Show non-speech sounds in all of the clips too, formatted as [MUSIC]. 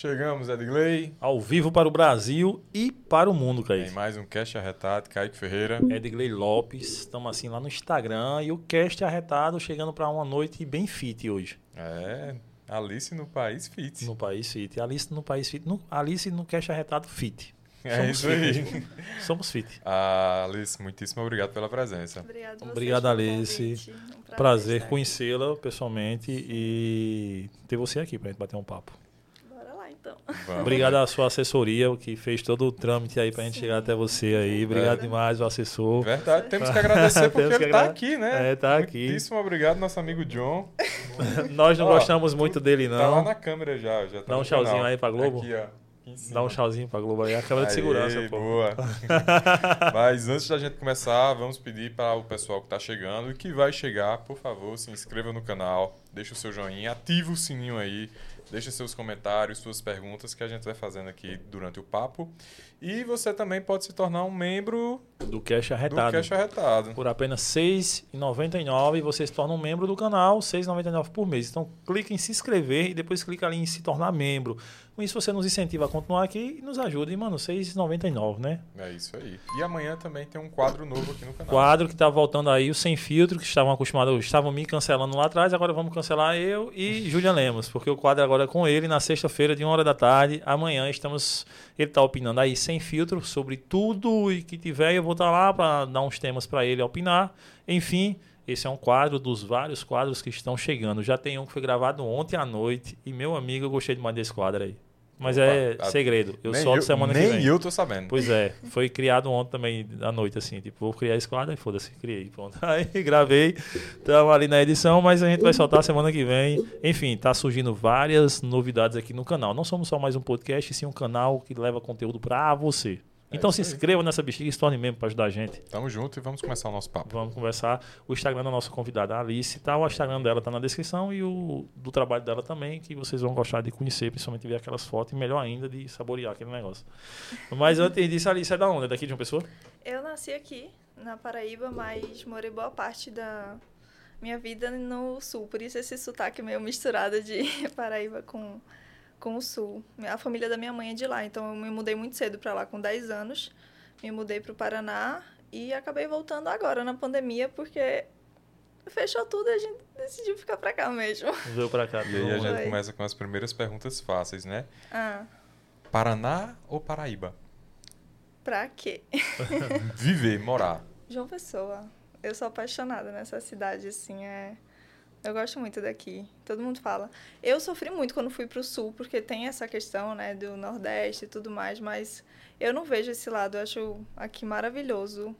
Chegamos, Edgley. Ao vivo para o Brasil e para o mundo, Tem Kaique. mais um Cast Arretado, Kaique Ferreira. Edgley Lopes, estamos assim lá no Instagram e o cast arretado chegando para uma noite bem fit hoje. É, Alice no País Fit. No País Fit. Alice no País Fit. No, Alice no cast arretado fit. É Somos isso aí. fit. [LAUGHS] Somos fit. Ah, Alice, muitíssimo obrigado pela presença. Obrigado Obrigado, Alice. Um Prazer estar conhecê-la pessoalmente e ter você aqui para gente bater um papo. aqui. Bora lá, então. Vamos. Obrigado à sua assessoria, que fez todo o trâmite aí pra gente Sim. chegar até você aí. Obrigado É. demais, o assessor. Verdade, temos que [LAUGHS] agradecer porque ele tá agra- aqui, né? É, tá aqui. Muitíssimo obrigado, nosso amigo John. [LAUGHS] Nós não Ó, gostamos muito dele, Tá lá não. na câmera já. já tá Dá um tchauzinho canal. aí pra Globo. Aqui, ó. Dá um tchauzinho pra Globo aí, a câmera de segurança, pô. Boa. [LAUGHS] Mas antes da gente começar, vamos pedir para o pessoal que está chegando e que vai chegar, por favor, se inscreva no canal, deixa o seu joinha, ativa o sininho aí, deixa seus comentários, suas perguntas que a gente vai fazendo aqui durante o papo. E você também pode se tornar um membro Do Cash do Arretado. Cash Arretado. Por apenas R$ 6,99 você se torna um membro do canal, R$ 6,99 por mês. Então clica em se inscrever e depois clica ali em se tornar membro. Com isso você nos incentiva a continuar aqui e nos ajuda. E, mano, R$ 6,99, né? É isso aí. E amanhã também tem um quadro novo aqui no canal. Quadro que tá voltando aí, o Sem Filtro, que estavam acostumados, estavam me cancelando lá atrás, agora vamos cancelar eu e [LAUGHS] Julian Lemos, porque o quadro agora é com ele na sexta-feira, de uma hora da tarde. Amanhã estamos. Ele tá opinando aí sem filtro sobre tudo e que tiver. Eu vou estar lá para dar uns temas para ele opinar. Enfim. Esse é um quadro dos vários quadros que estão chegando. Já tem um que foi gravado ontem à noite. E, meu amigo, eu gostei demais desse quadro aí. Mas é Opa, a- segredo. Eu nem solto eu, semana nem que vem. eu tô sabendo. Pois é, foi criado ontem também à noite, assim, tipo, vou criar esse quadro e foda-se, criei, pronto. [LAUGHS] Aí gravei, estamos ali na edição, mas a gente vai soltar semana que vem. Enfim, tá surgindo várias novidades aqui no canal. Não somos só mais um podcast, sim um canal que leva conteúdo pra você. É Então se inscreva nessa bexiga e se torne membro pra ajudar a gente. Tamo junto e vamos começar o nosso papo. Vamos conversar. O Instagram da nossa convidada Alice, tá? O Instagram dela tá na descrição e o do trabalho dela também, que vocês vão gostar de conhecer, principalmente ver aquelas fotos e melhor ainda de saborear aquele negócio. Mas [LAUGHS] antes disso, Alice é da onde? É daqui de uma pessoa? Eu nasci aqui, na Paraíba, mas morei boa parte da minha vida no sul. Por isso esse sotaque meio misturado de [LAUGHS] Paraíba com, com o sul. A família da minha mãe é de lá, então eu me mudei muito cedo para lá, com 10 anos. Me mudei para o Paraná e acabei voltando agora na pandemia, porque fechou tudo e a gente decidiu ficar para cá mesmo. [LAUGHS] Veio pra cá. E aí a gente começa com as primeiras perguntas fáceis, né? Ah, Paraná ou Paraíba? pra quê? [LAUGHS] Viver, morar. João Pessoa. Eu sou apaixonada nessa cidade, assim, é... Eu gosto muito daqui. Todo mundo fala. Eu sofri muito quando fui pro sul, porque tem essa questão, né, do Nordeste e tudo mais, mas eu não vejo esse lado. Eu acho aqui maravilhoso.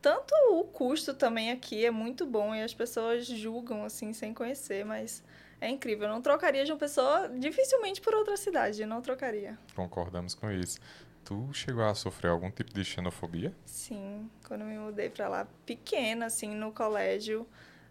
Tanto o custo também aqui é muito bom e as pessoas julgam, assim, sem conhecer, mas é incrível. Eu não trocaria de uma pessoa dificilmente por outra cidade. Não trocaria. Concordamos com isso. Tu chegou a sofrer algum tipo de xenofobia? Sim, quando me mudei pra lá, pequena, assim, no colégio,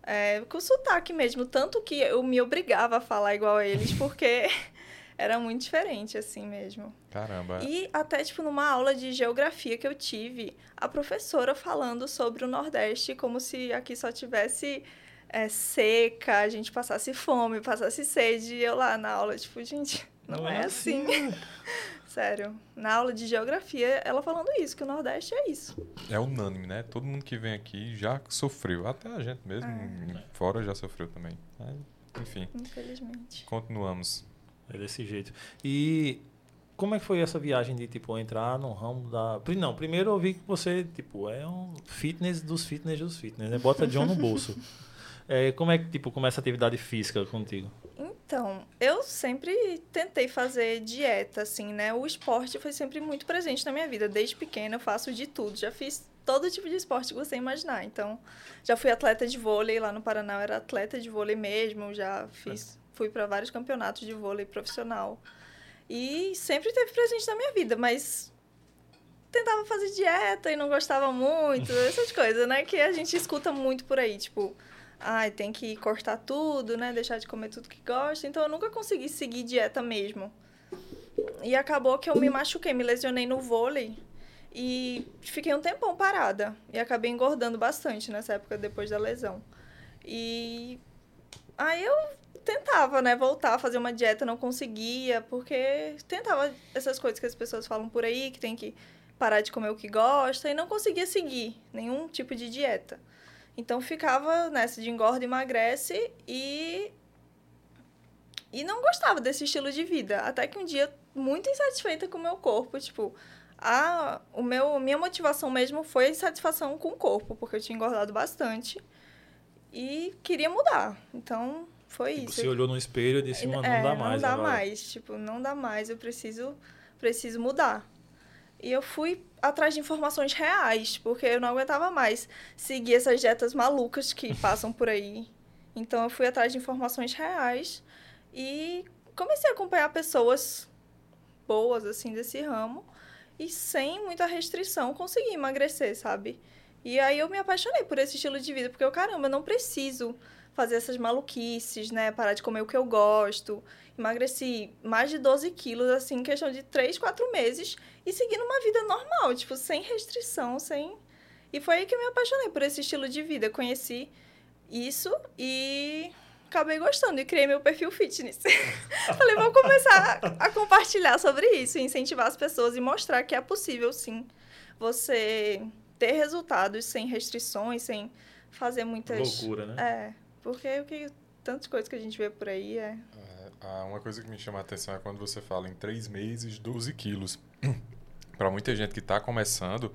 é, com sotaque mesmo, tanto que eu me obrigava a falar igual a eles, porque [LAUGHS] era muito diferente, assim mesmo. Caramba. E até, tipo, numa aula de geografia que eu tive, a professora falando sobre o Nordeste, como se aqui só tivesse é, seca, a gente passasse fome, passasse sede, e eu lá na aula, tipo, gente, não, é assim. [LAUGHS] Sério. Na aula de geografia, ela falando isso, que o Nordeste é isso. É unânime, né? Todo mundo que vem aqui já sofreu. Até a gente mesmo, É. fora, já sofreu também. É, Enfim, Infelizmente. continuamos. É desse jeito. E como é que foi essa viagem de, tipo, entrar no ramo da... Não, primeiro eu vi que você, tipo, é um fitness dos fitness dos fitness, né? Bota John no bolso. [LAUGHS] É, como é que, tipo, começa a atividade física contigo? Então, eu sempre tentei fazer dieta, assim, né? O esporte foi sempre muito presente na minha vida. Desde pequena eu faço de tudo. Já fiz todo tipo de esporte que você imaginar. Então, já fui atleta de vôlei lá no Paraná, eu era atleta de vôlei mesmo. Já fiz, fui para vários campeonatos de vôlei profissional. E sempre teve presente na minha vida, mas tentava fazer dieta e não gostava muito, essas coisas, né? Que a gente escuta muito por aí, tipo, ai, tem que cortar tudo, né? Deixar de comer tudo que gosta. Então eu nunca consegui seguir dieta mesmo. E acabou que eu me machuquei, me lesionei no vôlei e fiquei um tempão parada. E acabei engordando bastante nessa época depois da lesão. E aí eu tentava, né, voltar a fazer uma dieta, não conseguia, porque tentava essas coisas que as pessoas falam por aí, que tem que parar de comer o que gosta, e não conseguia seguir nenhum tipo de dieta. Então ficava nessa de engorda, emagrece e e não gostava desse estilo de vida, até que um dia muito insatisfeita com o meu corpo, tipo, a o meu minha motivação mesmo foi a insatisfação com o corpo, porque eu tinha engordado bastante e queria mudar. Então, foi Tipo, isso. Você olhou no espelho e disse, mano, não É, dá mais Não dá agora. mais, tipo, não dá mais, eu preciso, preciso mudar. E eu fui atrás de informações reais, porque eu não aguentava mais seguir essas dietas malucas que [LAUGHS] passam por aí. Então eu fui atrás de informações reais e comecei a acompanhar pessoas boas assim desse ramo e sem muita restrição consegui emagrecer, sabe? E aí eu me apaixonei por esse estilo de vida, porque eu, caramba, eu não preciso fazer essas maluquices, né? Parar de comer o que eu gosto. Emagreci mais de 12 quilos, assim, em questão de 3, 4 meses. E seguindo uma vida normal, tipo, sem restrição, sem... E foi aí que eu me apaixonei por esse estilo de vida. Conheci isso e acabei gostando e criei meu perfil fitness. [LAUGHS] Falei, vou começar a, a compartilhar sobre isso, incentivar as pessoas e mostrar que é possível, sim, você ter resultados sem restrições, sem fazer muitas... Loucura, né? É, porque o que tantas coisas que a gente vê por aí é. É, ah, uma coisa que me chama a atenção é quando você fala em três meses, 12 quilos. [CLEARS THROAT] Para muita gente que está começando,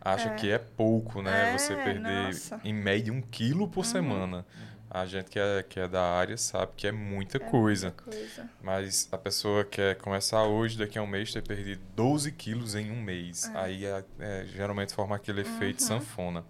acha É. que é pouco, né? É, você perder, nossa. em média, um quilo por semana. A gente que é, que é da área sabe que é muita coisa. muita coisa. Mas a pessoa quer começar hoje, daqui a um mês, ter perdido 12 quilos em um mês. É. Aí é, é, geralmente forma aquele efeito Uhum. sanfona.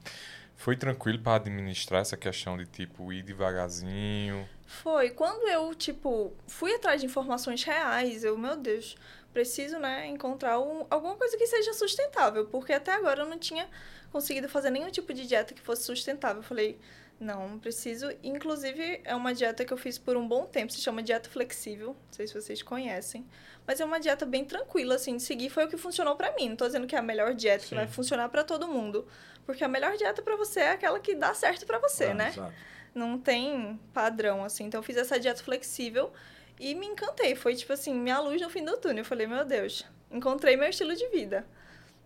Foi tranquilo para administrar essa questão de tipo ir devagarzinho? Foi. Quando eu, tipo, fui atrás de informações reais, eu, meu Deus, preciso, né, encontrar um- alguma coisa que seja sustentável, porque até agora eu não tinha conseguido fazer nenhum tipo de dieta que fosse sustentável. Eu falei, não, preciso. Inclusive, é uma dieta que eu fiz por um bom tempo, se chama dieta flexível. Não sei se vocês conhecem. Mas é uma dieta bem tranquila, assim, de seguir. Foi o que funcionou pra mim. Não tô dizendo que é a melhor dieta que Sim. vai funcionar pra todo mundo. Porque a melhor dieta pra você é aquela que dá certo pra você, Ah, né? exato. não tem padrão, assim. Então, eu fiz essa dieta flexível e me encantei. Foi, tipo assim, minha luz no fim do túnel. Eu falei, meu Deus, encontrei meu estilo de vida.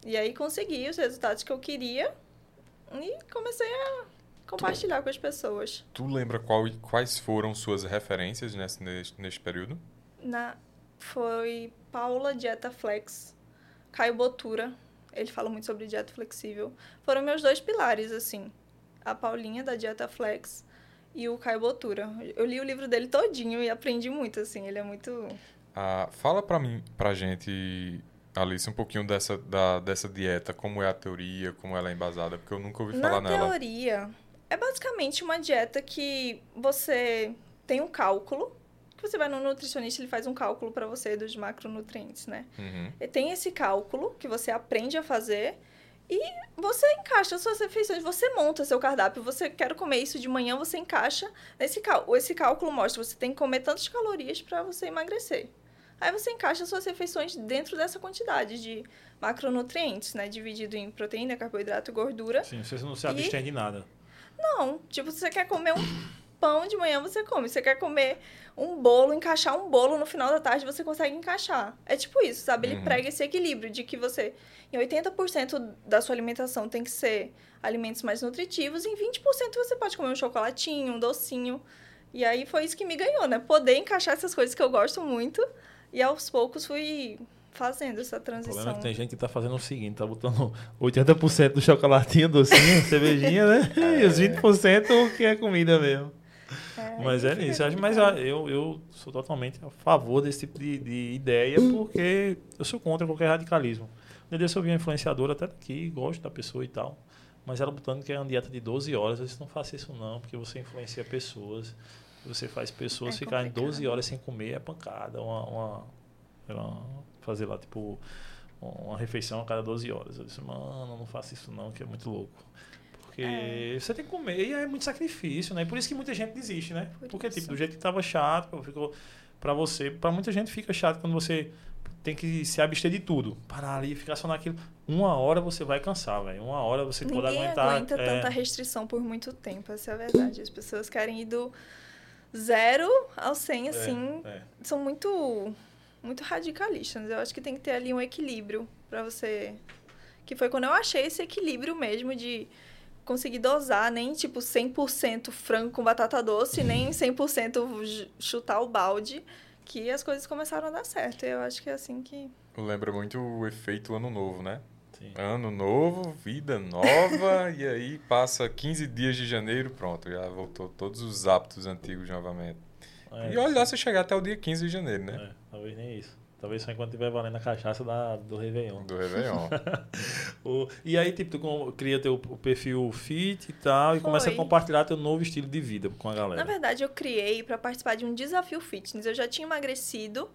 E aí, consegui os resultados que eu queria e comecei a compartilhar com as pessoas. Tu lembra qual, quais foram suas referências nesse, neste, neste período? Na, foi Paula Dieta Flex, Caio Botura. Ele fala muito sobre dieta flexível. Foram meus dois pilares, assim. A Paulinha, da Dieta Flex, e o Caio Botura. Eu li o livro dele todinho e aprendi muito, assim. Ele é muito... Ah, fala pra mim, pra gente, Alice, um pouquinho dessa, da, dessa dieta, como é a teoria, como ela é embasada, porque eu nunca ouvi falar Na nela. teoria, é basicamente uma dieta que você tem um cálculo, que você vai no nutricionista, ele faz um cálculo para você dos macronutrientes, né? Uhum. E tem esse cálculo que você aprende a fazer e você encaixa as suas refeições, você monta seu cardápio, você quer comer isso de manhã, você encaixa nesse cálculo. Esse cálculo mostra você tem que comer tantas calorias para você emagrecer. Aí você encaixa as suas refeições dentro dessa quantidade de macronutrientes, né? Dividido em proteína, carboidrato e gordura. Sim, você não se abstém de nada. Não, tipo, se você quer comer um pão de manhã, você come. Se você quer comer um bolo, encaixar um bolo no final da tarde, você consegue encaixar. É tipo isso, sabe? Ele Uhum. prega esse equilíbrio de que você, em 80% da sua alimentação tem que ser alimentos mais nutritivos, em 20% você pode comer um chocolatinho, um docinho. E aí foi isso que me ganhou, né? Poder encaixar essas coisas que eu gosto muito, e aos poucos fui fazendo essa O problema é transição. que tem gente que tá fazendo o seguinte, tá botando 80% do chocolatinho, docinho, [LAUGHS] cervejinha, né? E os 20% que é comida mesmo. É, Mas é. Acho- Mas eu, eu sou totalmente a favor desse tipo de, de ideia, porque eu sou contra qualquer radicalismo. No dia eu vi uma influenciadora até daqui, gosto da pessoa e tal, mas ela botando que é uma dieta de 12 horas. Eu disse, não faça isso não, porque você influencia pessoas. Você faz pessoas É ficarem 12 complicado. horas sem comer, é pancada. Uma, uma, lá, fazer lá, tipo, uma refeição a cada 12 horas. Eu disse, mano, não faça isso não, que é muito louco. Porque É. você tem que comer e é muito sacrifício, né? E por isso que muita gente desiste, né? Por Porque, tipo, isso. do jeito que tava chato, ficou pra você, pra muita gente fica chato quando você tem que se abster de tudo. Parar ali, ficar só naquilo. Uma hora você vai cansar, velho. Uma hora você pode Ninguém aguentar. aguenta é, tanta restrição por muito tempo, essa é a verdade. As pessoas querem ir do, zero ao 100, assim, É, é. são muito muito radicalistas. Eu acho que tem que ter ali um equilíbrio pra você que foi quando eu achei esse equilíbrio mesmo de conseguir dosar nem tipo 100% frango com batata doce, nem 100% j- chutar o balde, que as coisas começaram a dar certo. Eu acho que é assim que Lembra muito o efeito ano novo, né? Sim. Ano novo, vida nova, [LAUGHS] e aí passa 15 dias de janeiro, pronto, já voltou todos os hábitos antigos novamente. É, e olha lá se chegar até o dia 15 de janeiro, né? É, talvez nem isso. Talvez só enquanto estiver valendo a cachaça da, do Réveillon. Do Réveillon. [LAUGHS] O- e aí, tipo, tu cria teu o perfil fit e tal, e começa a Foi. compartilhar teu novo estilo de vida com a Na galera. verdade, eu criei para participar de um desafio fitness. Eu já tinha emagrecido,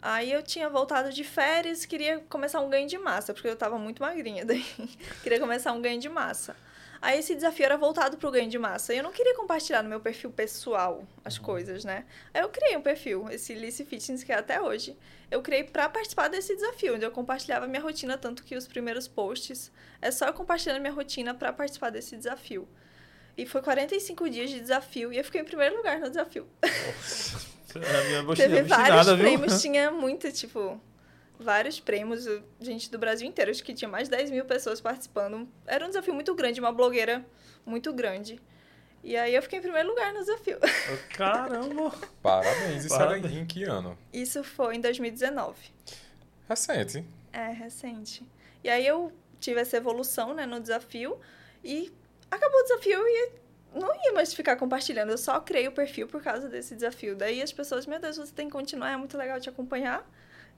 aí eu tinha voltado de férias, queria começar um ganho de massa, porque eu tava muito magrinha daí. [LAUGHS] queria começar um ganho de massa. Aí esse desafio era voltado pro ganho de massa. E eu não queria compartilhar no meu perfil pessoal as coisas, né? Aí eu criei um perfil, esse Lice Fitness, que é até hoje. Eu criei para participar desse desafio, onde eu compartilhava minha rotina, tanto que os primeiros posts é só eu compartilhando minha rotina para participar desse desafio. E foi 45 dias de desafio e eu fiquei em primeiro lugar no desafio. A minha Teve vários viu? prêmios, [LAUGHS] tinha muito, tipo, vários prêmios, gente do Brasil inteiro, acho que tinha mais de 10 mil pessoas participando. Era um desafio muito grande, uma blogueira muito grande. E aí eu fiquei em primeiro lugar no desafio. Caramba! Parabéns. Isso era Parabéns. em, em que ano? Isso foi em 2019. Recente. É, recente. E aí eu tive essa evolução, né, no desafio e acabou o desafio e não ia mais ficar compartilhando. Eu só criei o perfil por causa desse desafio. Daí as pessoas, meu Deus, você tem que continuar, é muito legal te acompanhar.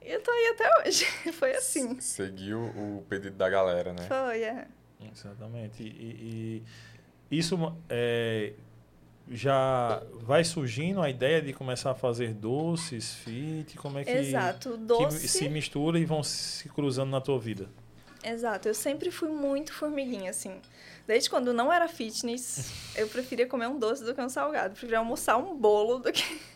E eu tô aí até hoje. [LAUGHS] Foi assim. Seguiu o pedido da galera, né? Foi, é. Exatamente. E, e- e isso é, já vai surgindo a ideia de começar a fazer doces, fit, como é que, Exato. que Doce. se mistura e vão se cruzando na tua vida? Exato. Eu sempre fui muito formiguinha, assim. Desde quando não era fitness, [LAUGHS] eu preferia comer um doce do que um salgado. Preferia almoçar um bolo do que. [LAUGHS]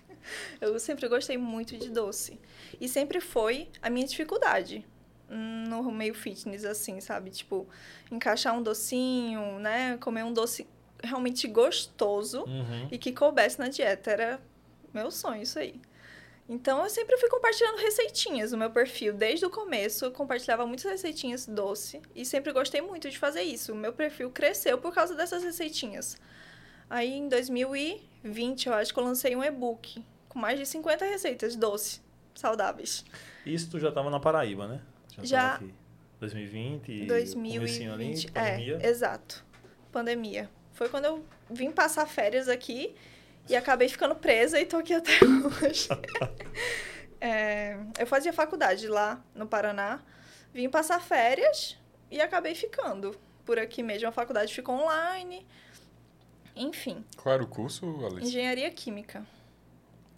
Eu sempre gostei muito de doce. E sempre foi a minha dificuldade hum, no meio fitness, assim, sabe? Tipo, encaixar um docinho, né? Comer um doce realmente gostoso Uhum. e que coubesse na dieta. Era meu sonho isso aí. Então eu sempre fui compartilhando receitinhas no meu perfil. Desde o começo eu compartilhava muitas receitinhas doce e sempre gostei muito de fazer isso. O meu perfil cresceu por causa dessas receitinhas. Aí em 2020 eu acho que eu lancei um e-book com mais de 50 receitas doce, saudáveis. Isso tu já estava na Paraíba, né? Já. tava aqui. 2020 e comecinho ali, 2020, pandemia. é, exato. Pandemia. Foi quando eu vim passar férias aqui e acabei ficando presa e tô aqui até [LAUGHS] hoje. [LAUGHS] É, eu fazia faculdade lá no Paraná, vim passar férias e acabei ficando por aqui mesmo. A faculdade ficou online. Enfim, Qual era o curso, Alice? engenharia química.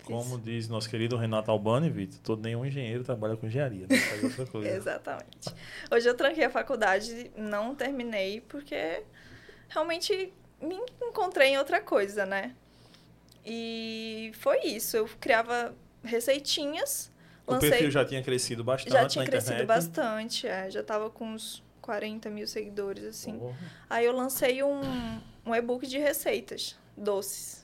Como diz nosso querido Renato Albani, Vitor, todo nenhum engenheiro trabalha com engenharia, né? Faz outra [LAUGHS] coisa. Exatamente. Hoje eu tranquei a faculdade, não terminei, porque realmente me encontrei em outra coisa, né? E foi isso. Eu criava receitinhas, o lancei. perfil já tinha crescido bastante já tinha crescido internet. bastante, é, já tava com uns 40 mil seguidores, assim. Porra. Aí eu lancei um, um e-book de receitas doces.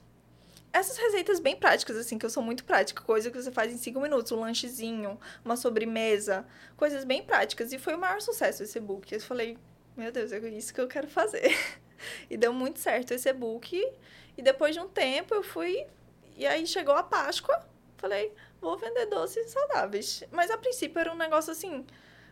Essas receitas bem práticas, assim, que eu sou muito prática. Coisa que você faz em cinco minutos. Um lanchezinho, uma sobremesa. Coisas bem práticas. E foi o maior sucesso esse e-book. Eu falei, meu Deus, é isso que eu quero fazer. [LAUGHS] e deu muito certo esse e-book. E depois de um tempo eu fui... E aí chegou a Páscoa. Falei, vou vender doces saudáveis. Mas a princípio era um negócio, assim,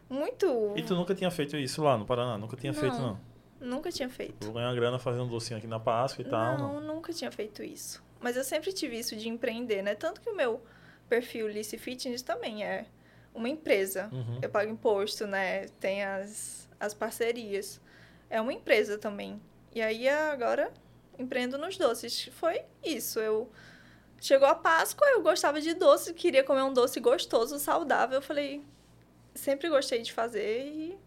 muito... E tu nunca tinha feito isso lá no Paraná? Nunca tinha Não. feito, não? Nunca tinha feito. Vou ganhar grana fazendo docinho aqui na Páscoa e tal. Não, nunca tinha feito isso. Mas eu sempre tive isso de empreender, né? Tanto que o meu perfil Lice Fitness também é uma empresa. Uhum. Eu pago imposto, né? Tem as, as parcerias. É uma empresa também. E aí agora empreendo nos doces. Foi isso. Eu chegou a Páscoa, eu gostava de doce, queria comer um doce gostoso, saudável. Eu falei, sempre gostei de fazer e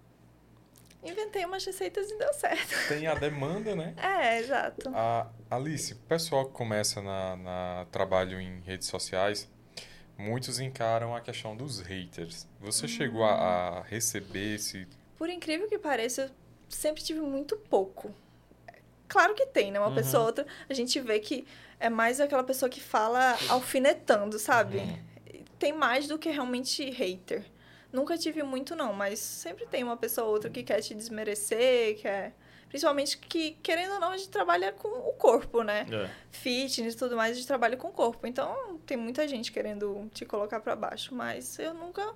inventei umas receitas e deu certo. [LAUGHS] Tem a demanda, né? É, exato. A Alice, o pessoal que começa na, na trabalho em redes sociais, muitos encaram a questão dos haters. Você chegou a, a receber esse. Por incrível que pareça, eu sempre tive muito pouco. claro que tem, né? Uma Uhum. pessoa ou outra, a gente vê que é mais aquela pessoa que fala alfinetando, sabe? Uhum. Tem mais do que realmente hater. Nunca tive muito, não, mas sempre tem uma pessoa ou outra que quer te desmerecer, quer. Principalmente que, querendo ou não, a gente trabalha com o corpo, né? É. Fitness e tudo mais, a gente trabalha com o corpo. Então, tem muita gente querendo te colocar pra baixo. Mas eu nunca,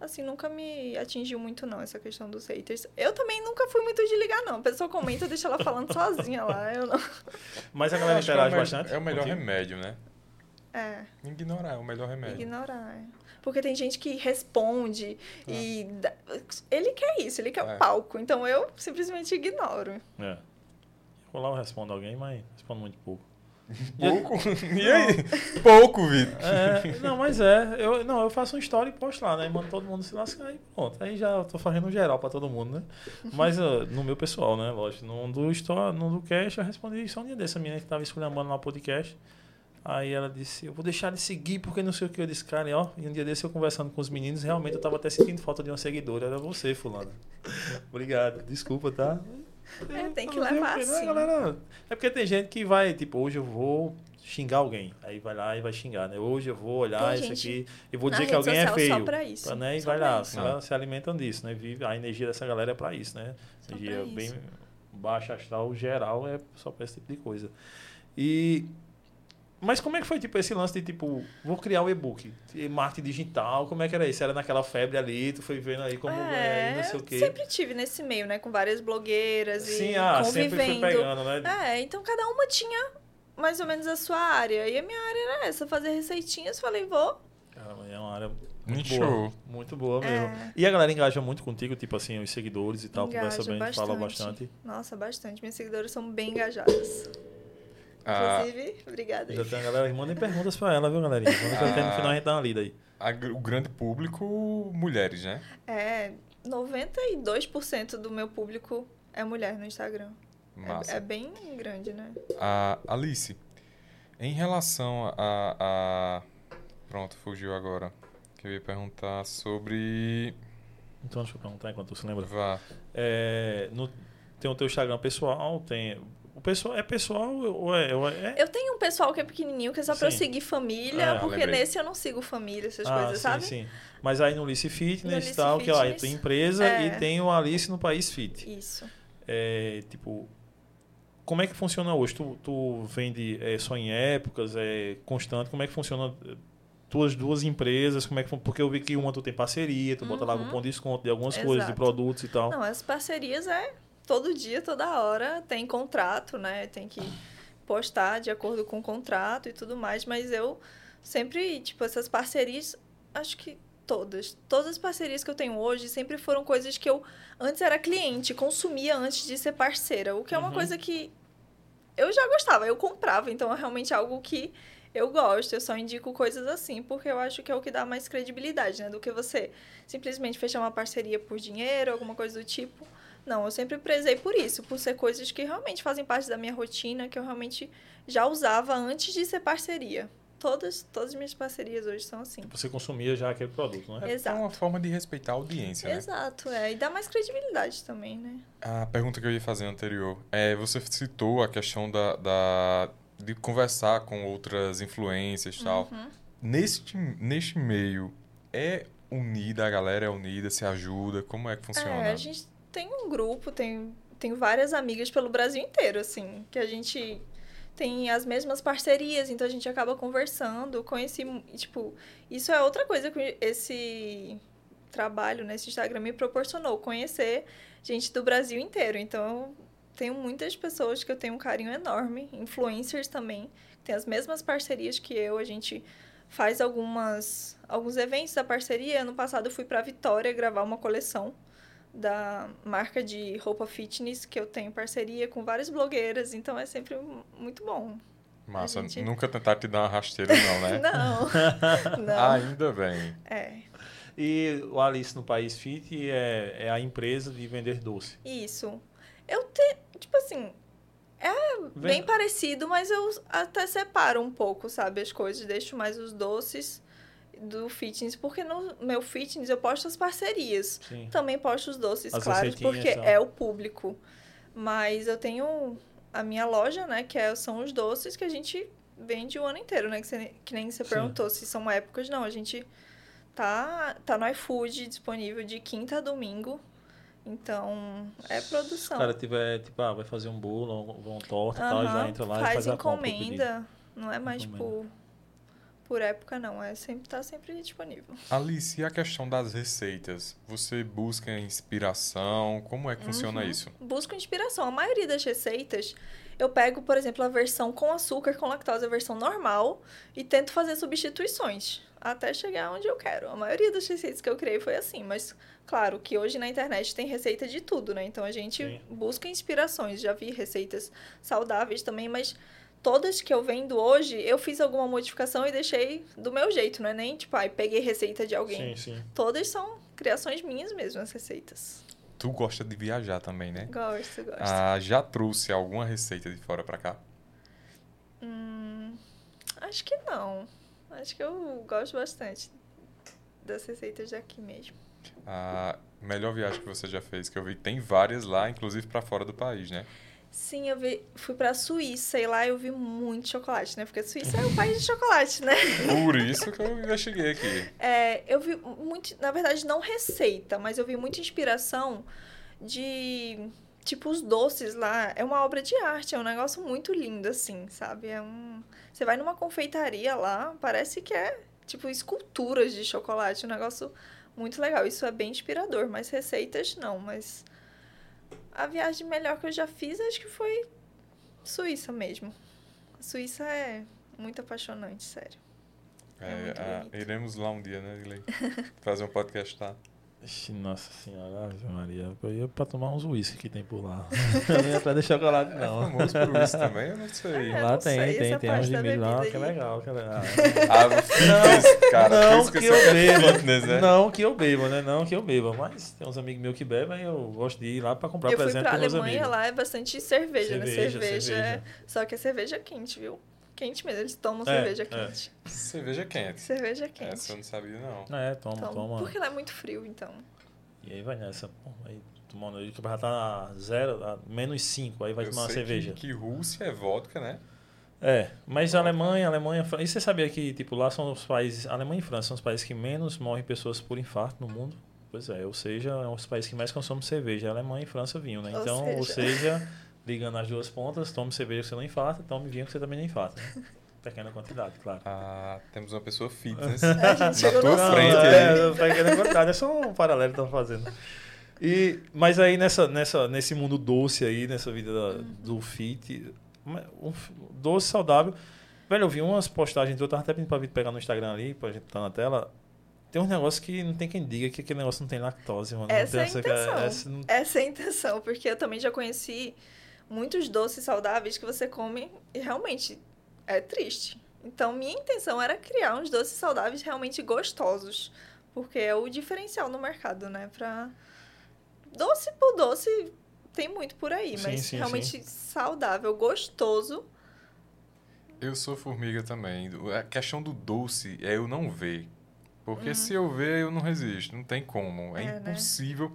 assim, nunca me atingiu muito, não, essa questão dos haters. Eu também nunca fui muito de ligar, não. A pessoa comenta, deixa ela falando [LAUGHS] sozinha lá. Eu não. Mas a galera é o interage me- bastante. É o melhor contigo? remédio, né? É. Ignorar é o melhor remédio. Ignorar. é. Porque tem gente que responde e. dá- Ele quer isso, ele quer É. o palco. Então eu simplesmente ignoro. É. Vou lá, eu respondo alguém, mas respondo muito pouco. [LAUGHS] Pouco? [LAUGHS] E aí? Pouco, Vitor. É, não, mas é. Eu, não, eu faço um story e posto lá, né? Mando todo mundo se lascar e pronto. Aí já tô fazendo um geral pra todo mundo, né? Mas ah, no meu pessoal, né? Lógico. No do, story, no do cast eu respondi só um dia desse. A menina que tava esculhambando lá no podcast. Aí ela disse, eu vou deixar de seguir porque não sei o que. Eu disse, cara, e ó, e um dia desse eu conversando com os meninos, realmente eu tava até sentindo falta de uma seguidora. Era você, fulano. [LAUGHS] Obrigado. Desculpa, tá? É, tem que levar né, assim. galera? É porque tem gente que vai, tipo, hoje eu vou xingar alguém. Aí vai lá e vai xingar, né? Hoje eu vou olhar isso aqui e vou dizer que alguém é feio. só pra isso. Pra, né? E Só vai pra lá, isso. se alimentam disso, né? Vive, a energia dessa galera é pra isso, né? Só Energia pra bem isso. baixa astral geral é só pra esse tipo de coisa. E mas como é que foi tipo esse lance de tipo, vou criar o e-book, e marketing digital, como é que era isso? Era naquela febre ali, tu foi vendo aí como é, e não sei o quê. sempre tive nesse meio, né? Com várias blogueiras Sim, e ah, sempre convivendo. foi pegando, né? É, então cada uma tinha mais ou menos a sua área. E a minha área era essa, fazer receitinhas. Falei, vou. Caramba, é uma área muito Nichou. boa. Muito boa mesmo. É. E a galera engaja muito contigo, tipo assim, os seguidores e tal, conversa Engaja bem, fala bastante. bastante. Nossa, bastante. Minhas seguidoras são bem engajadas. A, Inclusive, obrigada. Já tem a galera que mandem perguntas pra ela, viu, galerinha? Quando até no Ah. final a gente dá uma lida aí. a o grande público, mulheres, né? É, 92% do meu público é mulher no Instagram. Massa. É, é bem grande, né? A Alice, em relação a, a- Pronto, fugiu agora. Que eu ia perguntar sobre. Então deixa eu perguntar enquanto se lembra. Vá. É, no, tem o teu Instagram pessoal, tem. O pessoal é pessoal ou é. Ou é? Eu tenho um pessoal que é pequenininho, que é só pra eu Sim. seguir família, É, porque lembrei. nesse eu não sigo família, essas Ah, coisas, sim, sabe? sim. Mas aí no Alice Fitness e tal, que Fitness, tem empresa é. e tem o Alice no País Fit. Isso. É, tipo, como é que funciona hoje? Tu, tu vende é, só em épocas, é constante? Como é que funciona eh, tuas duas empresas? Como é que, porque eu vi que uma tu tem parceria, tu bota lá Uhum. cupom de desconto de algumas coisas, de Exato. produtos e tal. Não, as parcerias é todo dia, toda hora, tem contrato, né? Tem que postar de acordo com o contrato e tudo mais, mas eu sempre, tipo, essas parcerias, acho que todas, todas as parcerias que eu tenho hoje sempre foram coisas que eu antes era cliente, consumia antes de ser parceira, o que é uma Uhum. coisa que eu já gostava, eu comprava, então é realmente algo que eu gosto, eu só indico coisas assim, porque eu acho que é o que dá mais credibilidade, né? Do que você simplesmente fechar uma parceria por dinheiro, alguma coisa do tipo. Não, eu sempre prezei por isso, por ser coisas que realmente fazem parte da minha rotina, que eu realmente já usava antes de ser parceria. Todas, todas as minhas parcerias hoje são assim. Você consumia já aquele produto, né? É Exato. uma forma de respeitar a audiência, né? Exato, é. E dá mais credibilidade também, né? A pergunta que eu ia fazer anterior é você citou a questão da, da- de conversar com outras influências e tal. Uhum. Neste, neste meio, é unida, a galera é unida, se ajuda? Como é que funciona? É, a gente tem um grupo, tem, tem várias amigas pelo Brasil inteiro, assim, que a gente tem as mesmas parcerias, então a gente acaba conversando. Conheci, tipo, isso é outra coisa que esse trabalho nesse Instagram me proporcionou, conhecer gente do Brasil inteiro. Então, tenho muitas pessoas que eu tenho um carinho enorme, influencers também, que tem as mesmas parcerias que eu, a gente faz algumas alguns eventos da parceria. Ano passado eu fui para Vitória gravar uma coleção da marca de roupa fitness que eu tenho parceria com várias blogueiras, então é sempre muito bom. Massa, gente- nunca tentar te dar uma rasteira não, né? [LAUGHS] Não, [LAUGHS] não. Ainda bem. É, E o Alice no País Fit é, é a empresa de vender doce. isso. Eu te, tipo assim, bem Vem- parecido, mas eu até separo um pouco, sabe, as coisas, deixo mais os doces do fitness, porque no meu fitness eu posto as parcerias. Sim. Também posto os doces, As claro, porque tá. é o público. Mas eu tenho a minha loja, né? Que é, são os doces que a gente vende o ano inteiro, né? Que, você, que nem você Sim. perguntou se são épocas. Não, a gente tá, tá no iFood disponível de quinta a domingo. Então, é produção. cara tiver, tipo, ah, vai fazer um bolo, ou uma torta e tal, Aham, já entra lá e faz faz a compra. encomenda. Não é mais Encomenda. por, por época, não. É sempre, tá sempre disponível. Alice, e a questão das receitas? Você busca inspiração? Como é que funciona Uhum. isso? busco inspiração. A maioria das receitas, eu pego, por exemplo, a versão com açúcar, com lactose, a versão normal, e tento fazer substituições até chegar onde eu quero. A maioria das receitas que eu criei foi assim, mas claro que hoje na internet tem receita de tudo, né? Então a gente Sim. busca inspirações. Já vi receitas saudáveis também, mas todas que eu vendo hoje, eu fiz alguma modificação e deixei do meu jeito, não é nem tipo, ai, peguei receita de alguém. Sim, sim. Todas são criações minhas mesmo, as receitas. Tu gosta de viajar também, né? Gosto, gosto. Ah, já trouxe alguma receita de fora pra cá? Hum, acho que não. Acho que eu gosto bastante das receitas daqui mesmo. A melhor viagem que você já fez, que eu vi, tem várias lá, inclusive pra fora do país, né? Sim, eu vi, fui pra Suíça e lá eu vi muito chocolate, né? Porque a Suíça é o país de chocolate, né? Por isso que eu investiguei aqui. [LAUGHS] É, eu vi muito, na verdade, não receita, mas eu vi muita inspiração de. Tipo, os doces lá. É uma obra de arte, é um negócio muito lindo, assim, sabe? É um. Você vai numa confeitaria lá, parece que é, tipo, esculturas de chocolate. Um negócio muito legal. Isso é bem inspirador, mas receitas não. Mas a viagem melhor que eu já fiz, acho que foi Suíça mesmo. A Suíça é muito apaixonante, sério. É É, muito ah, bonito. iremos lá um dia, né, Dilei? [LAUGHS] Fazer um podcast lá. Ixi, nossa senhora, Ave Maria. Eu ia pra tomar uns uísque que tem por lá. [LAUGHS] Não ia pra deixar chocolate, É não. famoso por isso [LAUGHS] também, eu não sei. É, lá não tem, sei tem, tem uns de milho lá bebida que é legal. Que é legal. Ah, fitness, cara. não que esqueceu eu é beba. fitness, né? Não que eu beba, né? Não que eu beba. Mas tem uns amigos meus que bebem e eu gosto de ir lá pra comprar eu fui presente pra pros meus Alemanha, lá é bastante cerveja, né? Cerveja, Cerveja, cerveja. é- Só que é cerveja quente, viu? Quente mesmo, eles tomam É, cerveja é. quente. Cerveja quente. Cerveja Essa eu quente. não sabia, não. É, toma, Tomam, toma. Porque lá é muito frio, então. E aí vai nessa, pô. Aí tomando aí que já tá a zero, a menos 5, aí vai eu tomar uma cerveja. Que, que Rússia é vodka, né? É, mas a Alemanha, Alemanha, e você sabia que tipo lá são os países, Alemanha e França são os países que menos morrem pessoas por infarto no mundo? Pois é, ou seja, é os países que mais consomem cerveja, Alemanha e França vinho, né? Ou Então, ou seja- seja, [LAUGHS] ligando as duas pontas, tome cerveja que você não infarta, tome vinho que você também não infarta, né? [LAUGHS] Pequena quantidade, claro. Ah, temos uma pessoa fitness. [LAUGHS] A gente Na tua frente é, pequena quantidade, é só um paralelo que estão fazendo. E, mas aí nessa, nessa, nesse mundo doce aí, nessa vida da- do fit, um doce saudável. Velho, eu vi umas postagens, eu tava até pedindo pra vir pegar no Instagram ali, pra gente estar na tela. Tem uns negócios que não tem quem diga que aquele negócio não tem lactose, mano. Não Essa tem é a intenção. essa não- Essa é a intenção, porque eu também já conheci muitos doces saudáveis que você come e realmente é triste. Então, minha intenção era criar uns doces saudáveis realmente gostosos, porque é o diferencial no mercado, né? Pra... Doce por doce tem muito por aí, Sim, mas sim, realmente saudável, gostoso. Eu sou formiga também. A questão do doce é eu não ver. Porque se eu ver, eu não resisto. Não tem como. É, É, né? impossível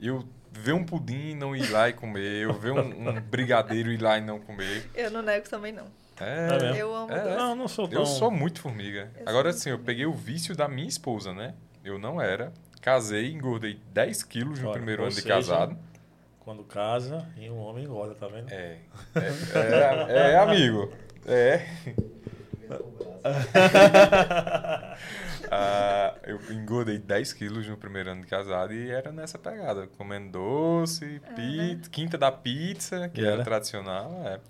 eu ver um pudim e não ir lá e comer. Eu ver um, um brigadeiro e ir lá e não comer. Eu não nego também, não. É mesmo? Eu amo É, doce. Não, não sou tão... Eu sou muito formiga. Eu Agora, assim, eu peguei o vício da minha esposa, né? Eu não era. Casei, engordei 10 quilos no Olha, primeiro ano de seja, casado. Quando casa, e um homem engorda, tá vendo? É. É, é, é, amigo. É. [LAUGHS] [LAUGHS] Ah, eu engordei 10 quilos no primeiro ano de casado e era nessa pegada, comendo doce, pizza, quinta da pizza, que era era? tradicional. É.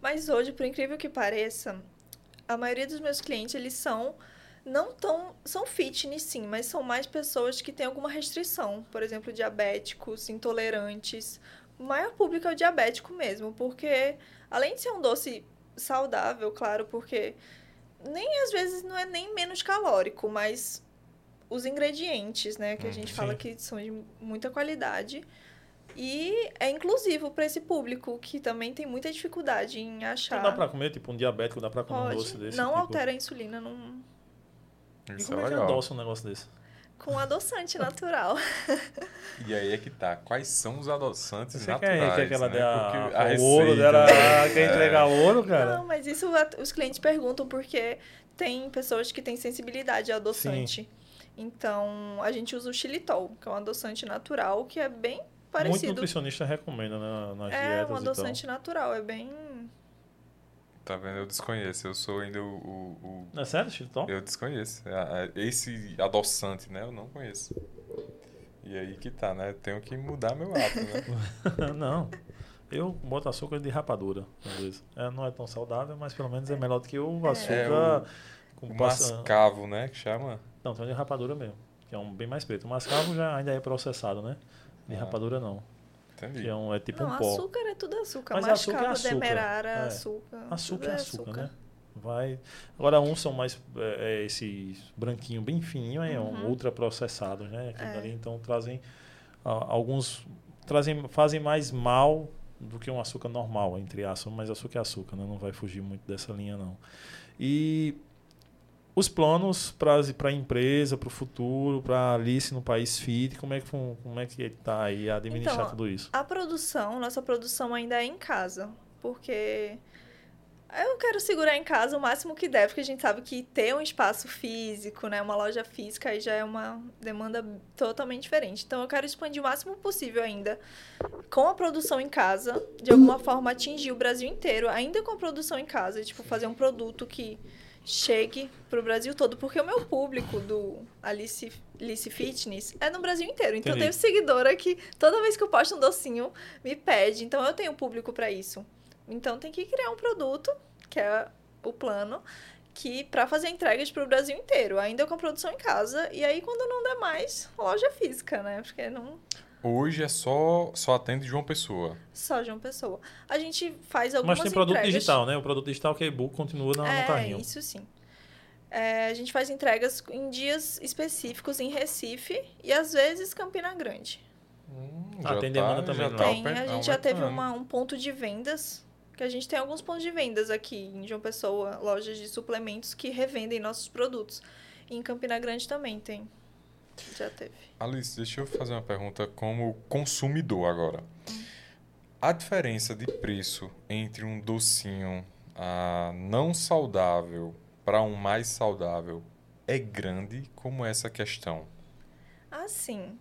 Mas hoje, por incrível que pareça, a maioria dos meus clientes, eles são não tão são fitness sim, mas são mais pessoas que têm alguma restrição, por exemplo, diabéticos, intolerantes. O maior público é o diabético mesmo, porque além de ser um doce saudável, claro, porque nem às vezes não é nem menos calórico, mas os ingredientes, né, que a Hum, gente sim. fala que são de muita qualidade. E é inclusivo para esse público que também tem muita dificuldade em achar. Não dá pra comer, tipo, um diabético, dá pra comer um Pode. doce desse. não tipo... altera a insulina. Não... E Isso como é é que adoça um negócio desse? Com adoçante natural. [LAUGHS] E aí é que tá. Quais são os adoçantes Você naturais? quer, quer que ela né? dê a, a- ouro dela? né? Quer entregar ouro, cara? Não, mas isso os clientes perguntam porque tem pessoas que têm sensibilidade a adoçante. Então, a gente usa o xilitol, que é um adoçante natural, que é bem Muito parecido. nutricionista recomenda né, nas É, dietas um e adoçante natural, é bem... Tá vendo? Eu desconheço. Eu sou ainda o. o- o-. É sério, Chilton? Eu desconheço. Esse adoçante, né? Eu não conheço. E aí que tá, né? Tenho que mudar meu hábito, né? [LAUGHS] não. Eu boto açúcar de rapadura, às vezes. É, não é tão saudável, mas pelo menos é melhor do que o açúcar É, o- com O passa- mascavo, né? Que chama. Não, tem de rapadura mesmo, que é um bem mais preto. O mascavo já ainda é processado, né? De Ah. rapadura não. Entendi. Que é, um, é tipo Não, um pó. açúcar é tudo açúcar. Mas Mascavo, açúcar é açúcar. demerara, É. açúcar. Açúcar tudo é açúcar, né? Vai. Agora uns são mais é, é, esse branquinho bem fininho, é um Uhum. ultra processados, né? É. ali, então trazem alguns trazem fazem mais mal do que um açúcar normal, entre aspas, mas açúcar é açúcar, né? Não vai fugir muito dessa linha não. E os planos para a empresa, para o futuro, para a Alice no País Fit, como é que como é que está aí a administrar Então, tudo isso? A produção, nossa produção ainda é em casa, porque eu quero segurar em casa o máximo que der, porque a gente sabe que ter um espaço físico, né, uma loja física, aí já é uma demanda totalmente diferente. Então eu quero expandir o máximo possível ainda com a produção em casa, de alguma forma atingir o Brasil inteiro, ainda com a produção em casa, tipo fazer um produto que chegue pro Brasil todo, porque o meu público do Alice, Alice Fitness é no Brasil inteiro. Então eu Entendi. tenho seguidora que toda vez que eu posto um docinho me pede. Então eu tenho público para isso. Então tem que criar um produto, que é o plano, que para fazer entregas pro Brasil inteiro, ainda com produção em casa e aí quando não der mais, loja física, né? Porque não Hoje é só, só atende João Pessoa. só de uma pessoa. A gente faz algumas Mas tem produto entregas. digital, né? O produto digital que é e-book continua na- no é, carrinho. isso sim. É, a gente faz entregas em dias específicos em Recife e às vezes Campina Grande. Hum, Ah, tem demanda também já lá. Tem, a gente já teve uma, um ponto de vendas, que a gente tem alguns pontos de vendas aqui em João Pessoa, lojas de suplementos que revendem nossos produtos. E em Campina Grande também tem. Já teve. Alice, deixa eu fazer uma pergunta como consumidor agora. A diferença de preço entre um docinho ah, não saudável para um mais saudável é grande? Como é essa questão? Assim,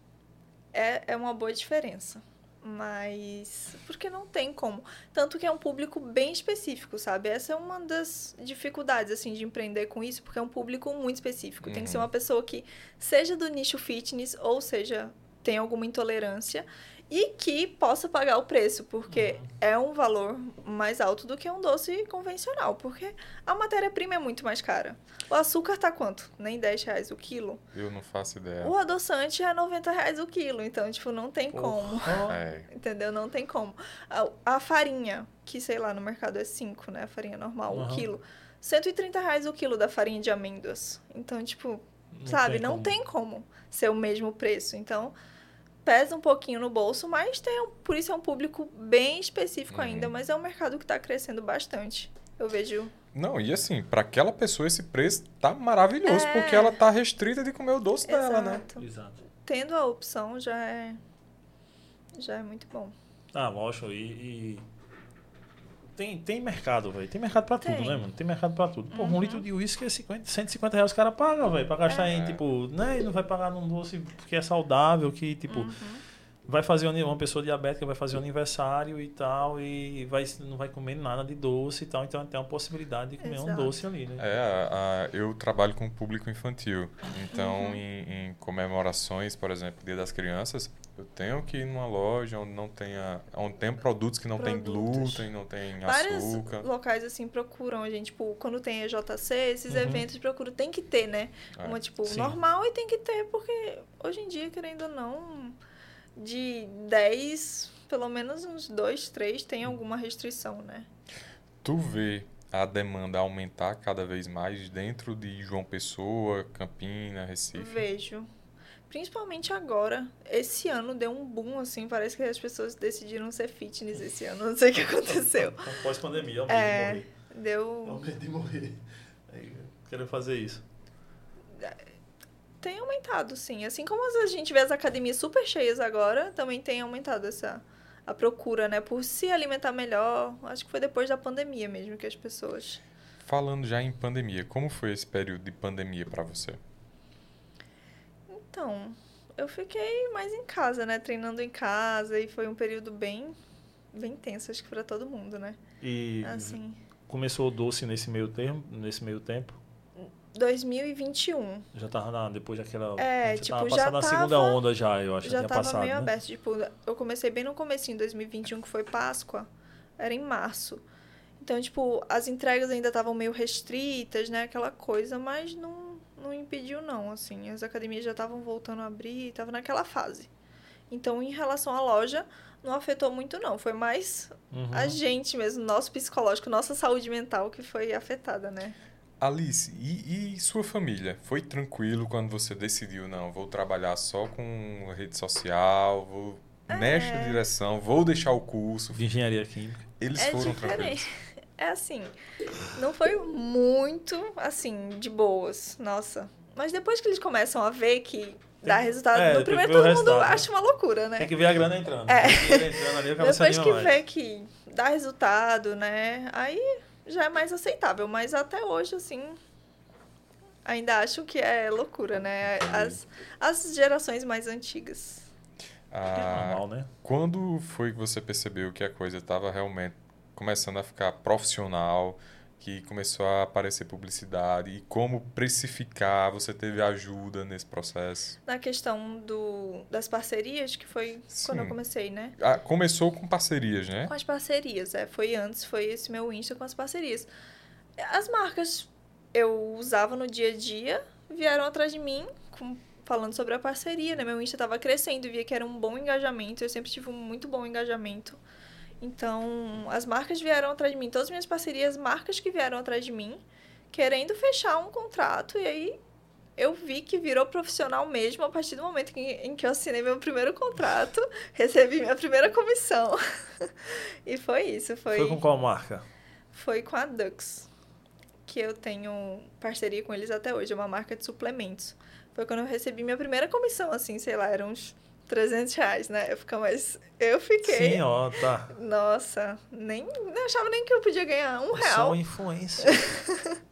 é, é uma boa diferença. Mas. Porque não tem como. Tanto que é um público bem específico, sabe? Essa é uma das dificuldades, assim, de empreender com isso, porque é um público muito específico. Tem que ser Uhum. uma pessoa que seja do nicho fitness, ou seja, tem alguma intolerância, e que possa pagar o preço, porque é um valor mais alto do que um doce convencional, porque a matéria-prima é muito mais cara. O açúcar tá quanto? Nem 10 reais o quilo. Eu não faço ideia. O adoçante é 90 reais o quilo, então, tipo, não tem como. Porra. É, Entendeu? Não tem como. A, a farinha, que sei lá, no mercado é 5, né? A farinha normal, Aham. o quilo. 130 reais o quilo da farinha de amêndoas. Então, tipo, sabe? não como. tem como ser o mesmo preço. Então, pesa um pouquinho no bolso, mas tem um, por isso é um público bem específico Uhum. ainda. Mas é um mercado que está crescendo bastante. Eu vejo. Não, e assim, para aquela pessoa esse preço tá maravilhoso, É. porque ela tá restrita de comer o doce dela, né? Exato. Exato. Tendo a opção já é. Já é muito bom. Ah, lógico. E, e tem, tem mercado, velho. Tem mercado pra tudo, Tem. né, mano? Tem mercado pra tudo. Pô, um Uhum. litro de uísque é 50, 150 reais os caras pagam, velho. Pra gastar em, É. tipo, né? E não vai pagar num doce que é saudável, que, tipo, Uhum. vai fazer uma pessoa diabética vai fazer um aniversário e tal, e vai, não vai comer nada de doce e tal. Então tem uma possibilidade de comer um Exato. doce ali, né? É, a- a- eu trabalho com público infantil. Então, Uhum. em, em comemorações, por exemplo, Dia das Crianças, eu tenho que ir numa loja onde não tenha, onde tem produtos que não tem Produtos. glúten, não tem Vários açúcar. locais assim procuram a gente, tipo, quando tem EJC, esses Uhum. eventos procuram, tem que ter, né? É. Uma, tipo, Sim. normal e tem que ter, porque hoje em dia, querendo ou não, de 10, pelo menos uns 2, 3 tem alguma restrição, né? Tu vê a demanda aumentar cada vez mais dentro de João Pessoa, Campina, Recife? Vejo. Principalmente agora. Esse ano deu um boom, assim, parece que as pessoas decidiram ser fitness esse ano. Não sei o que aconteceu. Então, Pós-pandemia, é o É. medo de morrer. É Deu. medo de morrer. Quero fazer isso. tem aumentado, sim. Assim como a gente vê as academias super cheias agora, também tem aumentado essa a procura, né, por se alimentar melhor. Acho que foi depois da pandemia mesmo que as pessoas. Falando já em pandemia, como foi esse período de pandemia para você? Então, eu fiquei mais em casa, né, treinando em casa e foi um período bem bem tenso, acho que para todo mundo, né? E Assim, começou o doce nesse meio tempo, nesse meio tempo. 2021. Já tava na, depois daquela. É, já tipo, tava já passando a segunda tava- onda já, eu acho. já tinha tava passado, meio né? aberto. Tipo, eu comecei bem no comecinho, 2021, que foi Páscoa. Era em março. Então, tipo, as entregas ainda estavam meio restritas, né? Aquela coisa, mas não, não impediu, não, assim. As academias já estavam voltando a abrir, tava naquela fase. Então, em relação à loja, não afetou muito, não. Foi mais Uhum. a gente mesmo, nosso psicológico, nossa saúde mental que foi afetada, né? Alice, e, e sua família? Foi tranquilo quando você decidiu, não, vou trabalhar só com rede social, vou nesta É. direção, vou deixar o curso. De engenharia química. Eles é foram diferente. tranquilos. É assim, não foi muito, assim, de boas, nossa. Mas depois que eles começam a ver que dá resultado, é, no primeiro todo mundo acha uma loucura, né? Tem que ver a grana entrando. É. Tem que ver entrando ali, Depois que mais. vê que dá resultado, né? Aí já é mais aceitável. Mas até hoje, assim, ainda acho que é loucura, né? As, as gerações mais antigas. É Ah, normal, né? quando foi que você percebeu que a coisa estava realmente começando a ficar profissional, que começou a aparecer publicidade e como precificar? Você teve ajuda nesse processo? Na questão do, das parcerias, que foi quando eu Sim. comecei, né? Ah, começou com parcerias, né? Com as parcerias, é. Foi antes, foi esse meu Insta com as parcerias. As marcas eu usava no dia a dia, vieram atrás de mim, com- falando sobre a parceria, né? Meu Insta tava crescendo, via que era um bom engajamento, eu sempre tive um muito bom engajamento. Então, as marcas vieram atrás de mim, todas as minhas parcerias, marcas que vieram atrás de mim, querendo fechar um contrato, e aí eu vi que virou profissional mesmo a partir do momento que, em que eu assinei meu primeiro contrato, [LAUGHS] recebi minha primeira comissão. [LAUGHS] e foi isso, foi, Foi com qual marca? foi com a Dux, que eu tenho parceria com eles até hoje, é uma marca de suplementos. Foi quando eu recebi minha primeira comissão, assim, sei lá, eram uns 300 reais na época, mas eu fiquei... Sim, ó, tá. Nossa, nem, não achava nem que eu podia ganhar um Só real. influência. [LAUGHS]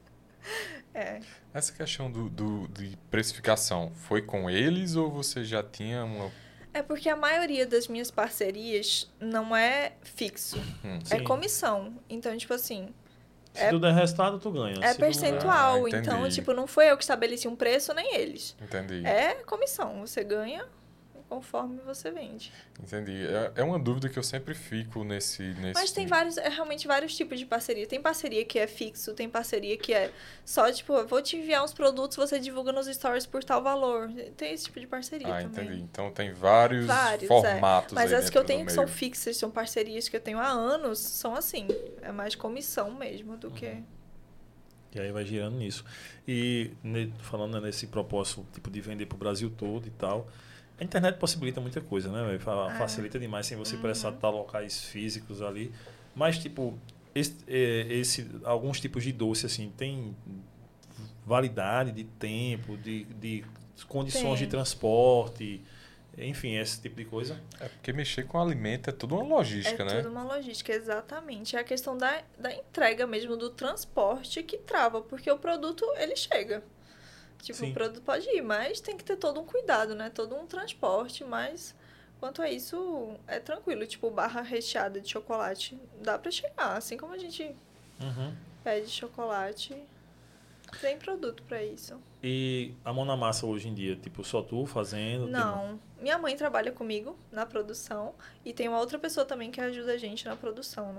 É. Essa questão do, do- de precificação foi com eles ou você já tinha uma. É porque a maioria das minhas parcerias não é fixo, Hum, é comissão. Então, tipo assim, Se É- tudo é resultado, tu ganha. é Se tu- percentual. Ah, então, tipo, não foi eu que estabeleci um preço, nem eles. entendi. É comissão. Você ganha conforme você vende. Entendi. É, é uma dúvida que eu sempre fico nesse. nesse Mas tem vários, é realmente vários tipos de parceria. Tem parceria que é fixo, tem parceria que é só, tipo, eu vou te enviar uns produtos, você divulga nos stories por tal valor. Tem esse tipo de parceria Ah, também. entendi. Então tem vários, Vários, é. formatos Mas aí as que eu tenho que são fixas, são parcerias que eu tenho há anos, são assim. É mais comissão mesmo do que. E aí vai girando nisso. E ne- falando nesse propósito tipo de vender pro Brasil todo e tal, a internet possibilita muita coisa, né? É. Facilita demais sem você Uhum. precisar estar locais físicos ali. Mas tipo, esse, é, esse- alguns tipos de doce assim, tem validade de tempo, de, de condições de Tem. transporte, enfim, esse tipo de coisa. É porque mexer com alimento é tudo uma logística, é né? tudo uma logística, exatamente. É a questão da, da entrega mesmo, do transporte que trava, porque o produto, ele chega. Tipo, Sim. o produto pode ir, mas tem que ter todo um cuidado, né? Todo um transporte, mas quanto a isso, é tranquilo. Tipo, barra recheada de chocolate, dá pra chegar. Assim como a gente Uhum. pede chocolate, tem produto pra isso. E a mão na massa hoje em dia, tipo, só tu fazendo? tem- Não. Minha mãe trabalha comigo na produção e tem uma outra pessoa também que ajuda a gente na produção.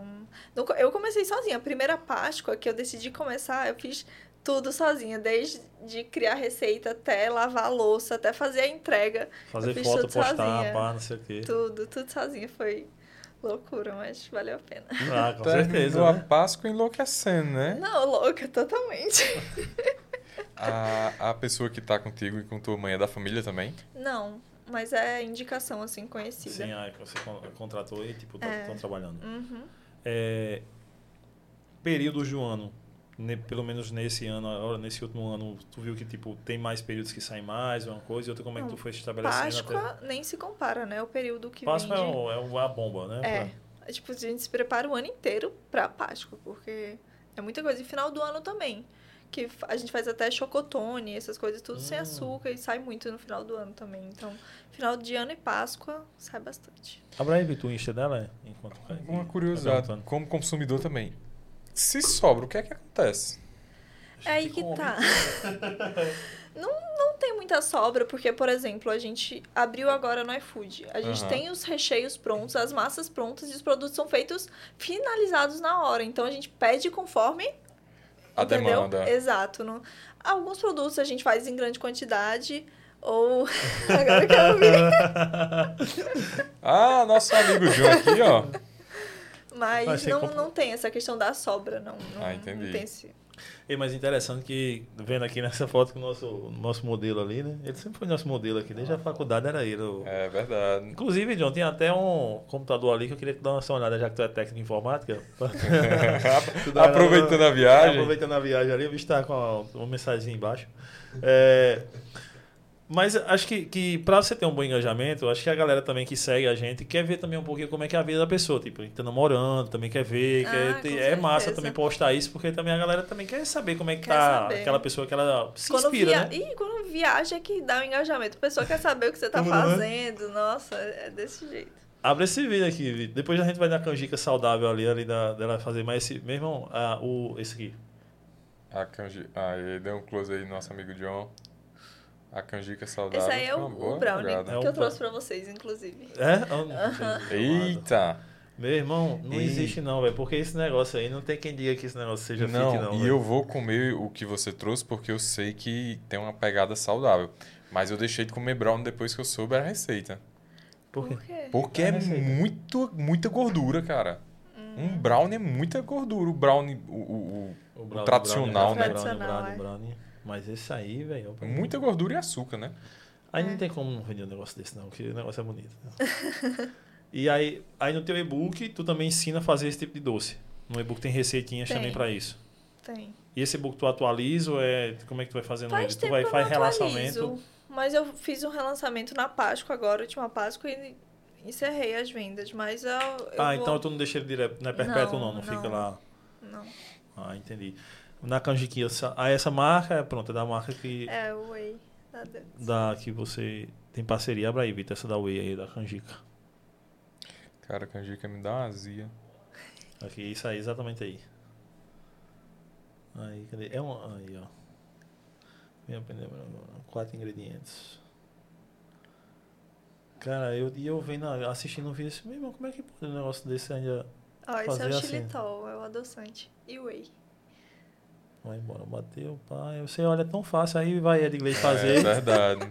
Não- eu comecei sozinha. A primeira Páscoa que eu decidi começar, eu fiz tudo sozinha, desde de criar receita até lavar a louça, até fazer a entrega. Fazer foto, tudo postar, sozinha. pá, não sei o quê. Tudo, tudo sozinha. Foi loucura, mas valeu a pena. Ah, com Terminou certeza. a Né? Páscoa enlouquecendo, né? Não, louca, totalmente. [LAUGHS] A, a pessoa que tá contigo e com tua mãe é da família também? Não, mas é indicação, assim, conhecida. Sim, ah, que você con- contratou e tipo, estão É. trabalhando. Uhum. É, período do ano, ne- pelo menos nesse ano, agora, nesse último ano, tu viu que tipo tem mais períodos que saem mais, uma coisa, e outra como é que tu foi estabelecendo Páscoa nem se compara, né? O período que Páscoa é, vende... o- é a bomba, né? É. É, Tipo, a gente se prepara o ano inteiro pra Páscoa, porque é muita coisa. E final do ano também. Que a gente faz até chocotone, essas coisas, tudo sem Hum. açúcar e sai muito no final do ano também. Então, final de ano e Páscoa sai bastante. Abra aí, o Insta dela, é? Enquanto. Uma curiosidade, como consumidor também. Se sobra, o que é que acontece? É aí que come. tá. [LAUGHS] não, não tem muita sobra, porque, por exemplo, a gente abriu agora no iFood. A gente Aham. tem os recheios prontos, as massas prontas e os produtos são feitos finalizados na hora. Então a gente pede conforme A Entendeu? demanda. Exato. Não- Alguns produtos a gente faz em grande quantidade, ou. [LAUGHS] Agora que eu vi. [LAUGHS] Ah, nosso amigo João aqui, ó. Mas não, não tem essa questão da sobra, não. não Ah, entendi. Não tem esse... E mas interessante que, vendo aqui nessa foto que o nosso, nosso modelo ali, né? Ele sempre foi nosso modelo aqui, desde a faculdade era ele. o- É verdade. Inclusive, John, tem até um computador ali que eu queria te dar uma olhada, já que tu é técnico em informática. [LAUGHS] [LAUGHS] Aproveitando a viagem. Aproveitando a viagem ali, o bicho tá com uma, uma mensagem embaixo. É, mas acho que, que para você ter um bom engajamento, acho que a galera também que segue a gente quer ver também um pouquinho como é que é a vida da pessoa. Tipo, a gente tá namorando, também quer ver. Ah, quer ter- é massa também postar isso, porque também a galera também quer saber como é que Quer tá saber. aquela pessoa que ela se Quando, inspira, via... né? Ih, quando viaja é que dá o engajamento. A pessoa quer saber o que você tá Uhum. fazendo. Nossa, é desse jeito. Abre esse vídeo aqui, Vitor. Depois a gente vai na canjica saudável ali, ali da, dela fazer mais esse. Meu irmão, ah, o, esse aqui. A canji... Ah, ele deu um close aí no nosso amigo John. A canjica saudável. Esse aí é o, o brownie jogada. É que o eu trouxe pra vocês, inclusive. É? Não. Eita! Meu irmão, não E- existe não, velho. Porque esse negócio aí, não tem quem diga que esse negócio seja não, fit, não. e velho. eu vou comer o que você trouxe porque eu sei que tem uma pegada saudável. Mas eu deixei de comer brownie depois que eu soube a receita. Por quê? Por quê? Porque É é muito, muita gordura, cara. Um brownie é muita gordura. O brownie, o, o- o- brownie, tradicional, brownie, né? Brownie, Tradicional, brownie, é. brownie. Mas esse aí, velho. muita gordura e açúcar, né? Aí não tem como não vender um negócio desse, não, porque o negócio é bonito. né? [LAUGHS] e aí, aí no teu e-book, tu também ensina a fazer esse tipo de doce. No e-book tem receitinhas Tem. também pra isso. Tem. E esse e-book tu atualiza ou é. Como é que tu vai fazendo Faz ele? Tu vai faz atualizo, Mas eu fiz um relançamento na Páscoa agora, última Páscoa, e encerrei as vendas. Mas eu. eu Ah, vou- então tu não deixa ele direto, não é perpétuo não, Não, não, fica lá. Não. Ah, entendi. Na canjiquinha, essa- ah, essa marca é pronta, é da marca que, É o Whey da que você tem parceria. Abra aí, Vitor, essa da Whey aí, da canjica. Cara, a canjica me dá uma azia. Aqui, isso aí, exatamente aí. Aí, cadê? É um. Aí, ó. Minha pneu, quatro ingredientes. Cara, eu, e eu vendo, assistindo um vídeo assim, meu irmão, como é que pode um negócio desse ainda Ó, esse é o assim. xilitol, é o adoçante. E o Whey. Vai embora? Bateu, pai. Você olha, é tão fácil, aí vai Edgley É fazer. verdade.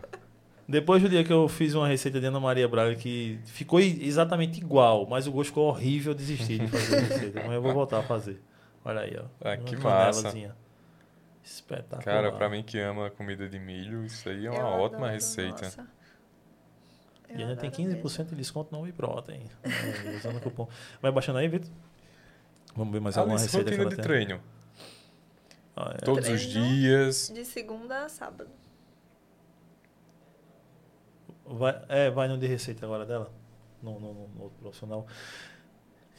Depois do dia que eu fiz uma receita de Ana Maria Braga que ficou exatamente igual, mas o gosto ficou horrível, eu desisti de fazer a receita. Mas eu vou voltar a fazer. Olha aí, ó. Ah, Uma que canelazinha. Espetacular. Cara, pra mim que ama comida de milho, isso aí é uma Eu ótima adoro, receita. nossa. Eu E ainda tem adoro 15% mesmo. de desconto no Whey Protein. É, usando o cupom. Vai baixando aí, Vitor? Vamos ver mais alguma Alice, receita rotina de tem. Ah, é. Todos os dias. De segunda a sábado. Vai, é, vai no de receita agora dela? No, no, no- no outro profissional.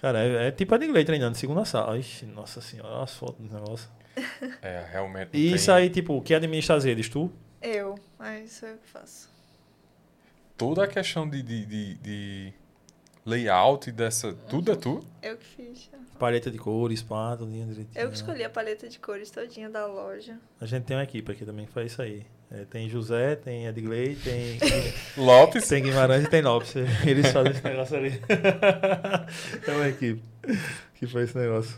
Cara, é, é tipo a de inglês treinando, segunda sala. Ixi, nossa senhora, olha as fotos do negócio. É, realmente. E tem isso aí, tipo, quem administra as redes? Tu? Eu, mas isso eu que faço. Toda a questão de, de, de, de layout e dessa. Tudo é tu? Eu que fiz. Paleta de cores, pá, tudo direitinho. Eu que escolhi a paleta de cores todinha da loja. A gente tem uma equipe aqui também que faz isso aí. É, tem José, tem Edgley, tem, [LAUGHS] Lopes. tem Guimarães e tem Lopes. [LAUGHS] Eles fazem esse negócio ali. [LAUGHS] é uma equipe que faz esse negócio.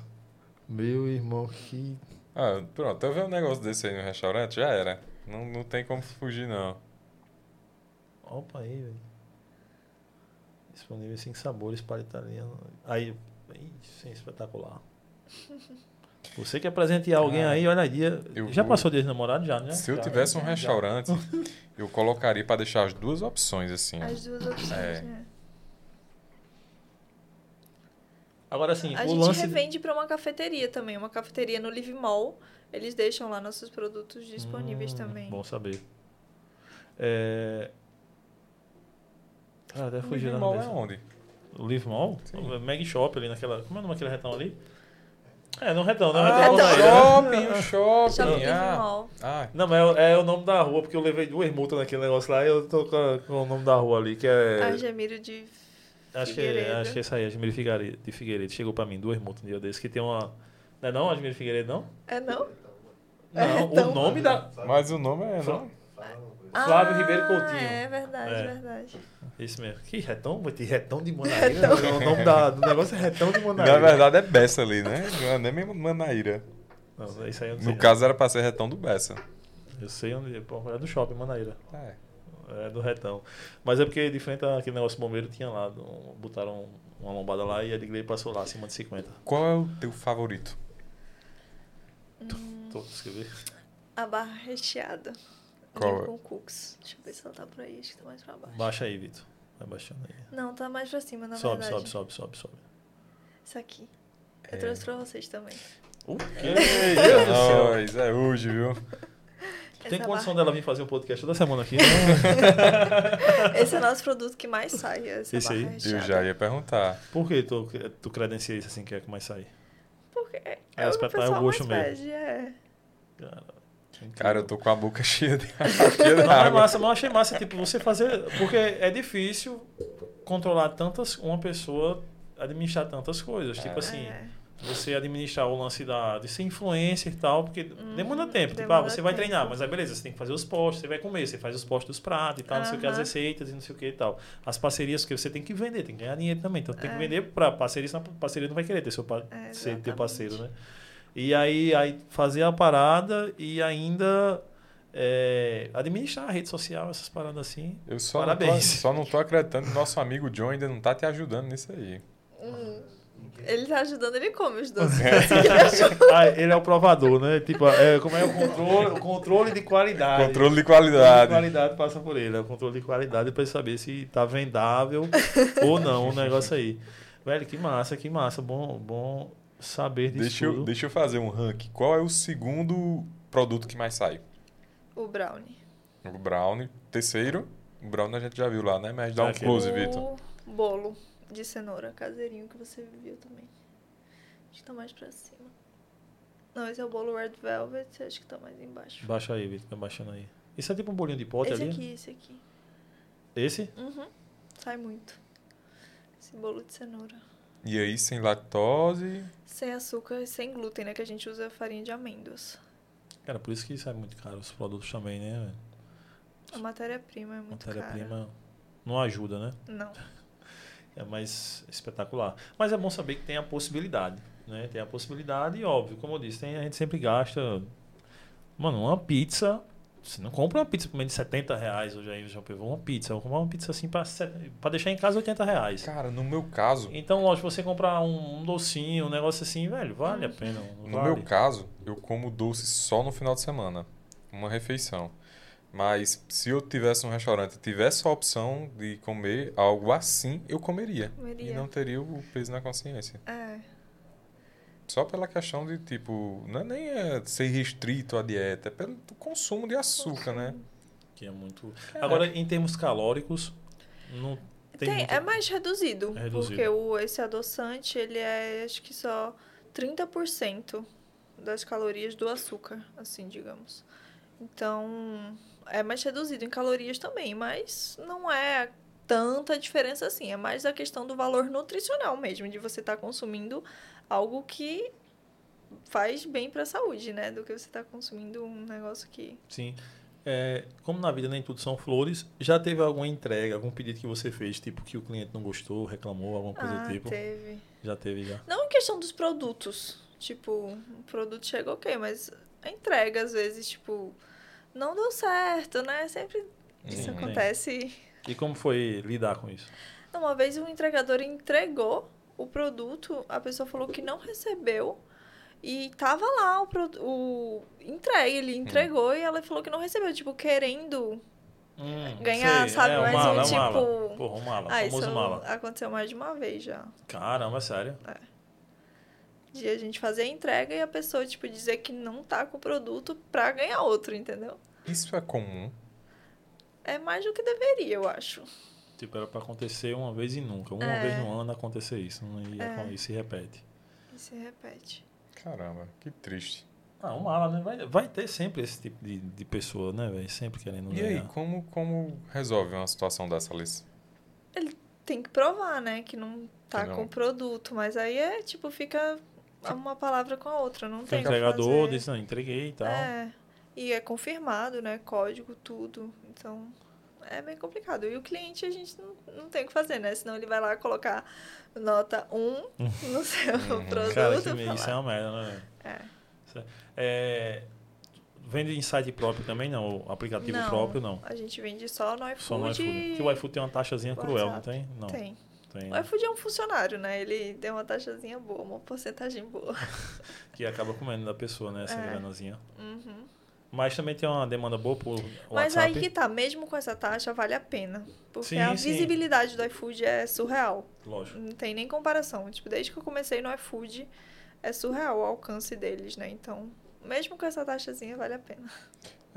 Meu irmão, que. Ah, pronto. Eu ver um negócio desse aí no restaurante, já era. Não, não tem como fugir, não. Opa aí, velho. Disponível cinco sabores para italiano. Aí, isso é espetacular. [LAUGHS] Você quer presentear alguém Cara, aí, olha aí. eu Já vou- passou dia de namorado já, né? Se eu Já, tivesse um já. restaurante, [LAUGHS] eu colocaria pra deixar as duas opções, assim. As duas opções, É. né? Agora, assim, A o gente lance... revende para uma cafeteria também, uma cafeteria no Live Mall. Eles deixam lá nossos produtos disponíveis Hum, também. Bom saber. É... Cara, até fugiu da Mall é onde? O Live Mall? Sim. O Mag Shop ali naquela... Como é o nome daquele retão ali? É, no retão, não Ah, retão ilha. shopping, o [LAUGHS] shopping. Shopping Live ah. Mall. Ah, Não, mas é, é o nome da rua, porque eu levei duas multas naquele negócio lá e eu tô com, com o nome da rua ali, que é... Argemiro de Acho que, é, Figueiredo. acho que é essa aí, Admiro Figueiredo, de Figueiredo. Chegou pra mim duas multas um dia desse, que tem uma... Não é não, Admiro Figueiredo, não? É não? Não, então- o nome da... mas o nome é, não? Flávio Ah, Ribeiro Coutinho. É verdade, É. verdade. Isso mesmo. Que retão? Vai ter retão de Manaíra? o nome da- do negócio é retão de Manaíra. Na verdade é Bessa ali, né? Não é nem mesmo Manaíra. Não, isso aí eu não sei. No caso era pra ser retão do Bessa. Eu sei onde... Pô, é do shopping, Manaíra. É. É do retão. Mas é porque, de frente àquele negócio bombeiro, tinha lá. botaram uma lombada lá e a Edgley passou lá, acima de 50. Qual é o teu favorito? Hum, Tô escrever. a barra recheada. Qual é? Com cookies. Deixa eu ver se ela tá por aí. Acho que tá mais pra baixo. Baixa aí, Vitor. Vai baixando aí. Não, tá mais pra cima, na sobe, verdade. sobe, sobe, sobe, sobe. Isso aqui. Eu É. trouxe pra vocês também. O quê? [LAUGHS] Céu. nós, é hoje, viu? Tem Essa condição barra- dela vir fazer um podcast toda semana aqui? né? [LAUGHS] Esse é o nosso produto que mais sai. Essa Esse aí? Eu recheada. já ia perguntar. Por que tu, tu credencia isso assim que é que mais sai? Porque É, é, o o é o pessoal mais mesmo. pede, é. Cara. Cara, eu tô com a boca [LAUGHS] cheia de, cheia de Não, é água. massa, mas eu achei massa, tipo, você fazer. Porque é difícil controlar tantas. Uma pessoa administrar tantas coisas. Tipo É. assim, É. você administrar o lance da, de ser influencer e tal, porque demanda tempo. Tipo, ah, demanda você vai tempo. treinar, mas aí beleza, você tem que fazer os posts, você vai comer, você faz os posts dos pratos e tal, não sei o que, as receitas e não sei o que e tal. As parcerias que você tem que vender, tem que ganhar dinheiro também. Então tem que É. vender pra parceria, senão a parceria não vai querer ter seu pa- É, ser, ter exatamente. parceiro, né? E aí, aí fazer a parada e ainda é, administrar a rede social, essas paradas assim. Eu só não, tô, Parabéns. só não tô acreditando que nosso amigo John ainda não tá te ajudando nisso aí. Hum. Ele tá ajudando, ele come os doces. É. [LAUGHS] Ah, ele é o provador, né? Tipo, é, como é o controle, o controle de qualidade. Controle de O controle de qualidade. qualidade passa por ele. É o controle de qualidade para saber se tá vendável ou não o negócio aí. Velho, que massa, que massa. Bom, bom saber disso Deixa eu, tudo. deixa eu fazer um ranking. Qual é o segundo produto que mais sai? O brownie. O brownie. Terceiro, o brownie a gente já viu lá, né? Mas dá um Aquele. close, Vitor. O bolo de cenoura caseirinho que você viu também. Acho que tá mais pra cima. Não, esse é o bolo Red Velvet, acho que tá mais embaixo. Baixa aí, Vitor, vai baixando aí. Isso é tipo um bolinho de pote esse ali? aqui, esse aqui. Esse? Uhum. Sai muito. Esse bolo de cenoura. E aí, sem lactose. Sem açúcar e sem glúten, né? Que a gente usa farinha de amêndoas. Cara, por isso que sai muito caro os produtos também, né? velho? A matéria-prima é muito cara. Matéria-prima não ajuda, né? Não. [LAUGHS] É mais espetacular. Mas é bom saber que tem a possibilidade, né? Tem a possibilidade e, óbvio, como eu disse, tem, a gente sempre gasta... Mano, uma pizza... Você não compra uma pizza por menos de 70 reais hoje aí, já pegou uma pizza. Eu vou comprar uma pizza assim pra deixar em casa 80 reais. Cara, no meu caso, Então, lógico, você comprar um, um docinho, um negócio assim, velho, vale a pena. no vale? meu caso, eu como doce só no final de semana. Uma refeição. Mas se eu tivesse um restaurante e tivesse a opção de comer algo assim, eu comeria. Comeria. E não teria o peso na consciência. É. Só pela questão de, tipo, não é nem é ser restrito à dieta, é pelo consumo de açúcar, né? Que é muito... Agora, em termos calóricos, não tem, Tem, muito... é mais reduzido, É reduzido. Porque o, esse adoçante, ele é, acho que só 30% das calorias do açúcar, assim, digamos. Então, é mais reduzido em calorias também, mas não é tanta diferença assim. É mais a questão do valor nutricional mesmo, de você estar consumindo algo que faz bem para a saúde, né? Do que você estar consumindo um negócio que... Sim. É, como na vida nem tudo são flores, já teve alguma entrega, algum pedido que você fez, tipo, que o cliente não gostou, reclamou, alguma coisa ah, do tipo? teve. Já teve, já. Não em questão dos produtos. Tipo, o produto chega ok, mas a entrega, às vezes, tipo, não deu certo, né? Sempre isso acontece. E como foi lidar com isso? Uma vez o entregador entregou o produto, a pessoa falou que não recebeu. E tava lá o, o entregue, ele entregou e ela falou que não recebeu, tipo, querendo. Hum, Ganhar, sabe, É, o mais mala, um mala. tipo- Porra, o mala, ah, o isso famoso mala. aconteceu mais de uma vez já. Caramba, sério? É. De a gente fazer a entrega e a pessoa, tipo, dizer que não tá com o produto pra ganhar outro, entendeu? Isso é comum. É mais do que deveria, eu acho. Tipo, era pra acontecer uma vez e nunca. Uma É. vez no ano acontecer isso. Não ia, É. Isso se repete. E se repete. Caramba, que triste. Ah, o mala, né? Vai, vai ter sempre esse tipo de, de pessoa, né, velho? Sempre querendo E aí, como, como resolve uma situação dessa, Alice? Tem que provar, né? Que não tá Que não. com o produto. Mas aí é, tipo, fica uma palavra com a outra. Não tem que entregador diz, não, entreguei e tal. É. E é confirmado, né? Código, tudo. Então, é bem complicado. E o cliente a gente não, não tem o que fazer, né? Senão ele vai lá colocar nota 1 [LAUGHS] no seu produto. Cara, que, falar, isso é uma merda, né? É. É- É, vende em site próprio também, não? O aplicativo Não, próprio, não. A gente vende só no iFood. Só no iFood. Porque o iFood tem uma taxazinha cruel, não tem? Não. Tem. tem. O iFood é um funcionário, né? Ele tem uma taxazinha boa, uma porcentagem boa. [LAUGHS] Que acaba comendo da pessoa, né? Essa É. granazinha. Uhum. Mas também tem uma demanda boa por Mas aí que tá, mesmo com essa taxa, vale a pena. Porque Sim, a sim. visibilidade do iFood é surreal. Lógico. Não tem nem comparação. Tipo, desde que eu comecei no iFood, é surreal o alcance deles, né? Então, mesmo com essa taxazinha, vale a pena.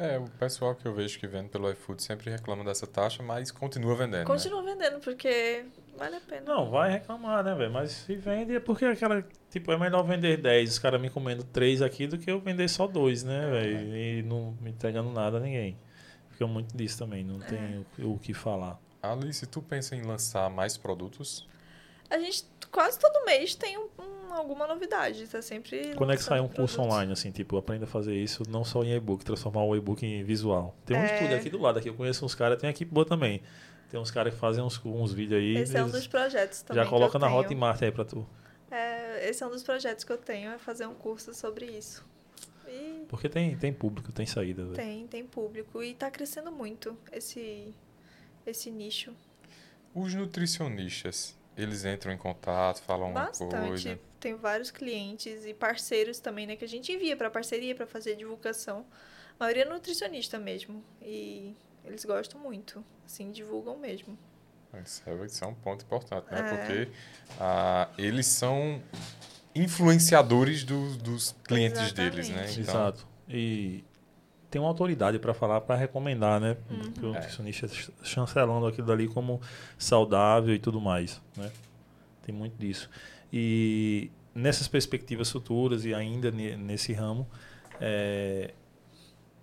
É, o pessoal que eu vejo que vende pelo iFood sempre reclama dessa taxa, mas continua vendendo. né? Continua vendendo, porque vale a pena. Não, vai reclamar, né, velho? Mas se vende é porque aquela. Tipo, é melhor vender 10, os caras me comendo 3 aqui do que eu vender só 2, né, velho? E não me entregando nada a ninguém. Fica muito disso também, não tem o, o que falar. Alice, tu pensa em lançar mais produtos? A gente quase todo mês tem um- um- alguma novidade. Tá sempre. Quando é que sai um lançando curso online, assim, tipo, aprenda a fazer isso não só em e-book, transformar o e-book em visual? Tem um É. estúdio aqui do lado, aqui eu conheço uns caras, tem equipe boa também. Tem uns caras que fazem uns, uns vídeos aí. Esse é um dos projetos também. já coloca que eu na tenho. Hotmart aí pra tu. É, esse é um dos projetos que eu tenho, é fazer um curso sobre isso. E Porque tem, tem público, tem saída, velho. tem, tem público. E tá crescendo muito esse, esse nicho. Os nutricionistas, eles entram em contato, falam Bastante. coisa. Tem vários clientes e parceiros também, né? Que a gente envia para parceria, para fazer divulgação. A maioria é nutricionista mesmo. E eles gostam muito. Assim, divulgam mesmo. Isso é, isso é um ponto importante, né? É. Porque ah, eles são influenciadores dos, dos clientes deles, né? Exatamente. Então, Exato. E tem uma autoridade para falar, para recomendar, né? Uhum. Porque o É. nutricionista ch- chancelando aquilo dali como saudável e tudo mais, né? Tem muito disso. E nessas perspectivas futuras e ainda ne- nesse ramo, é,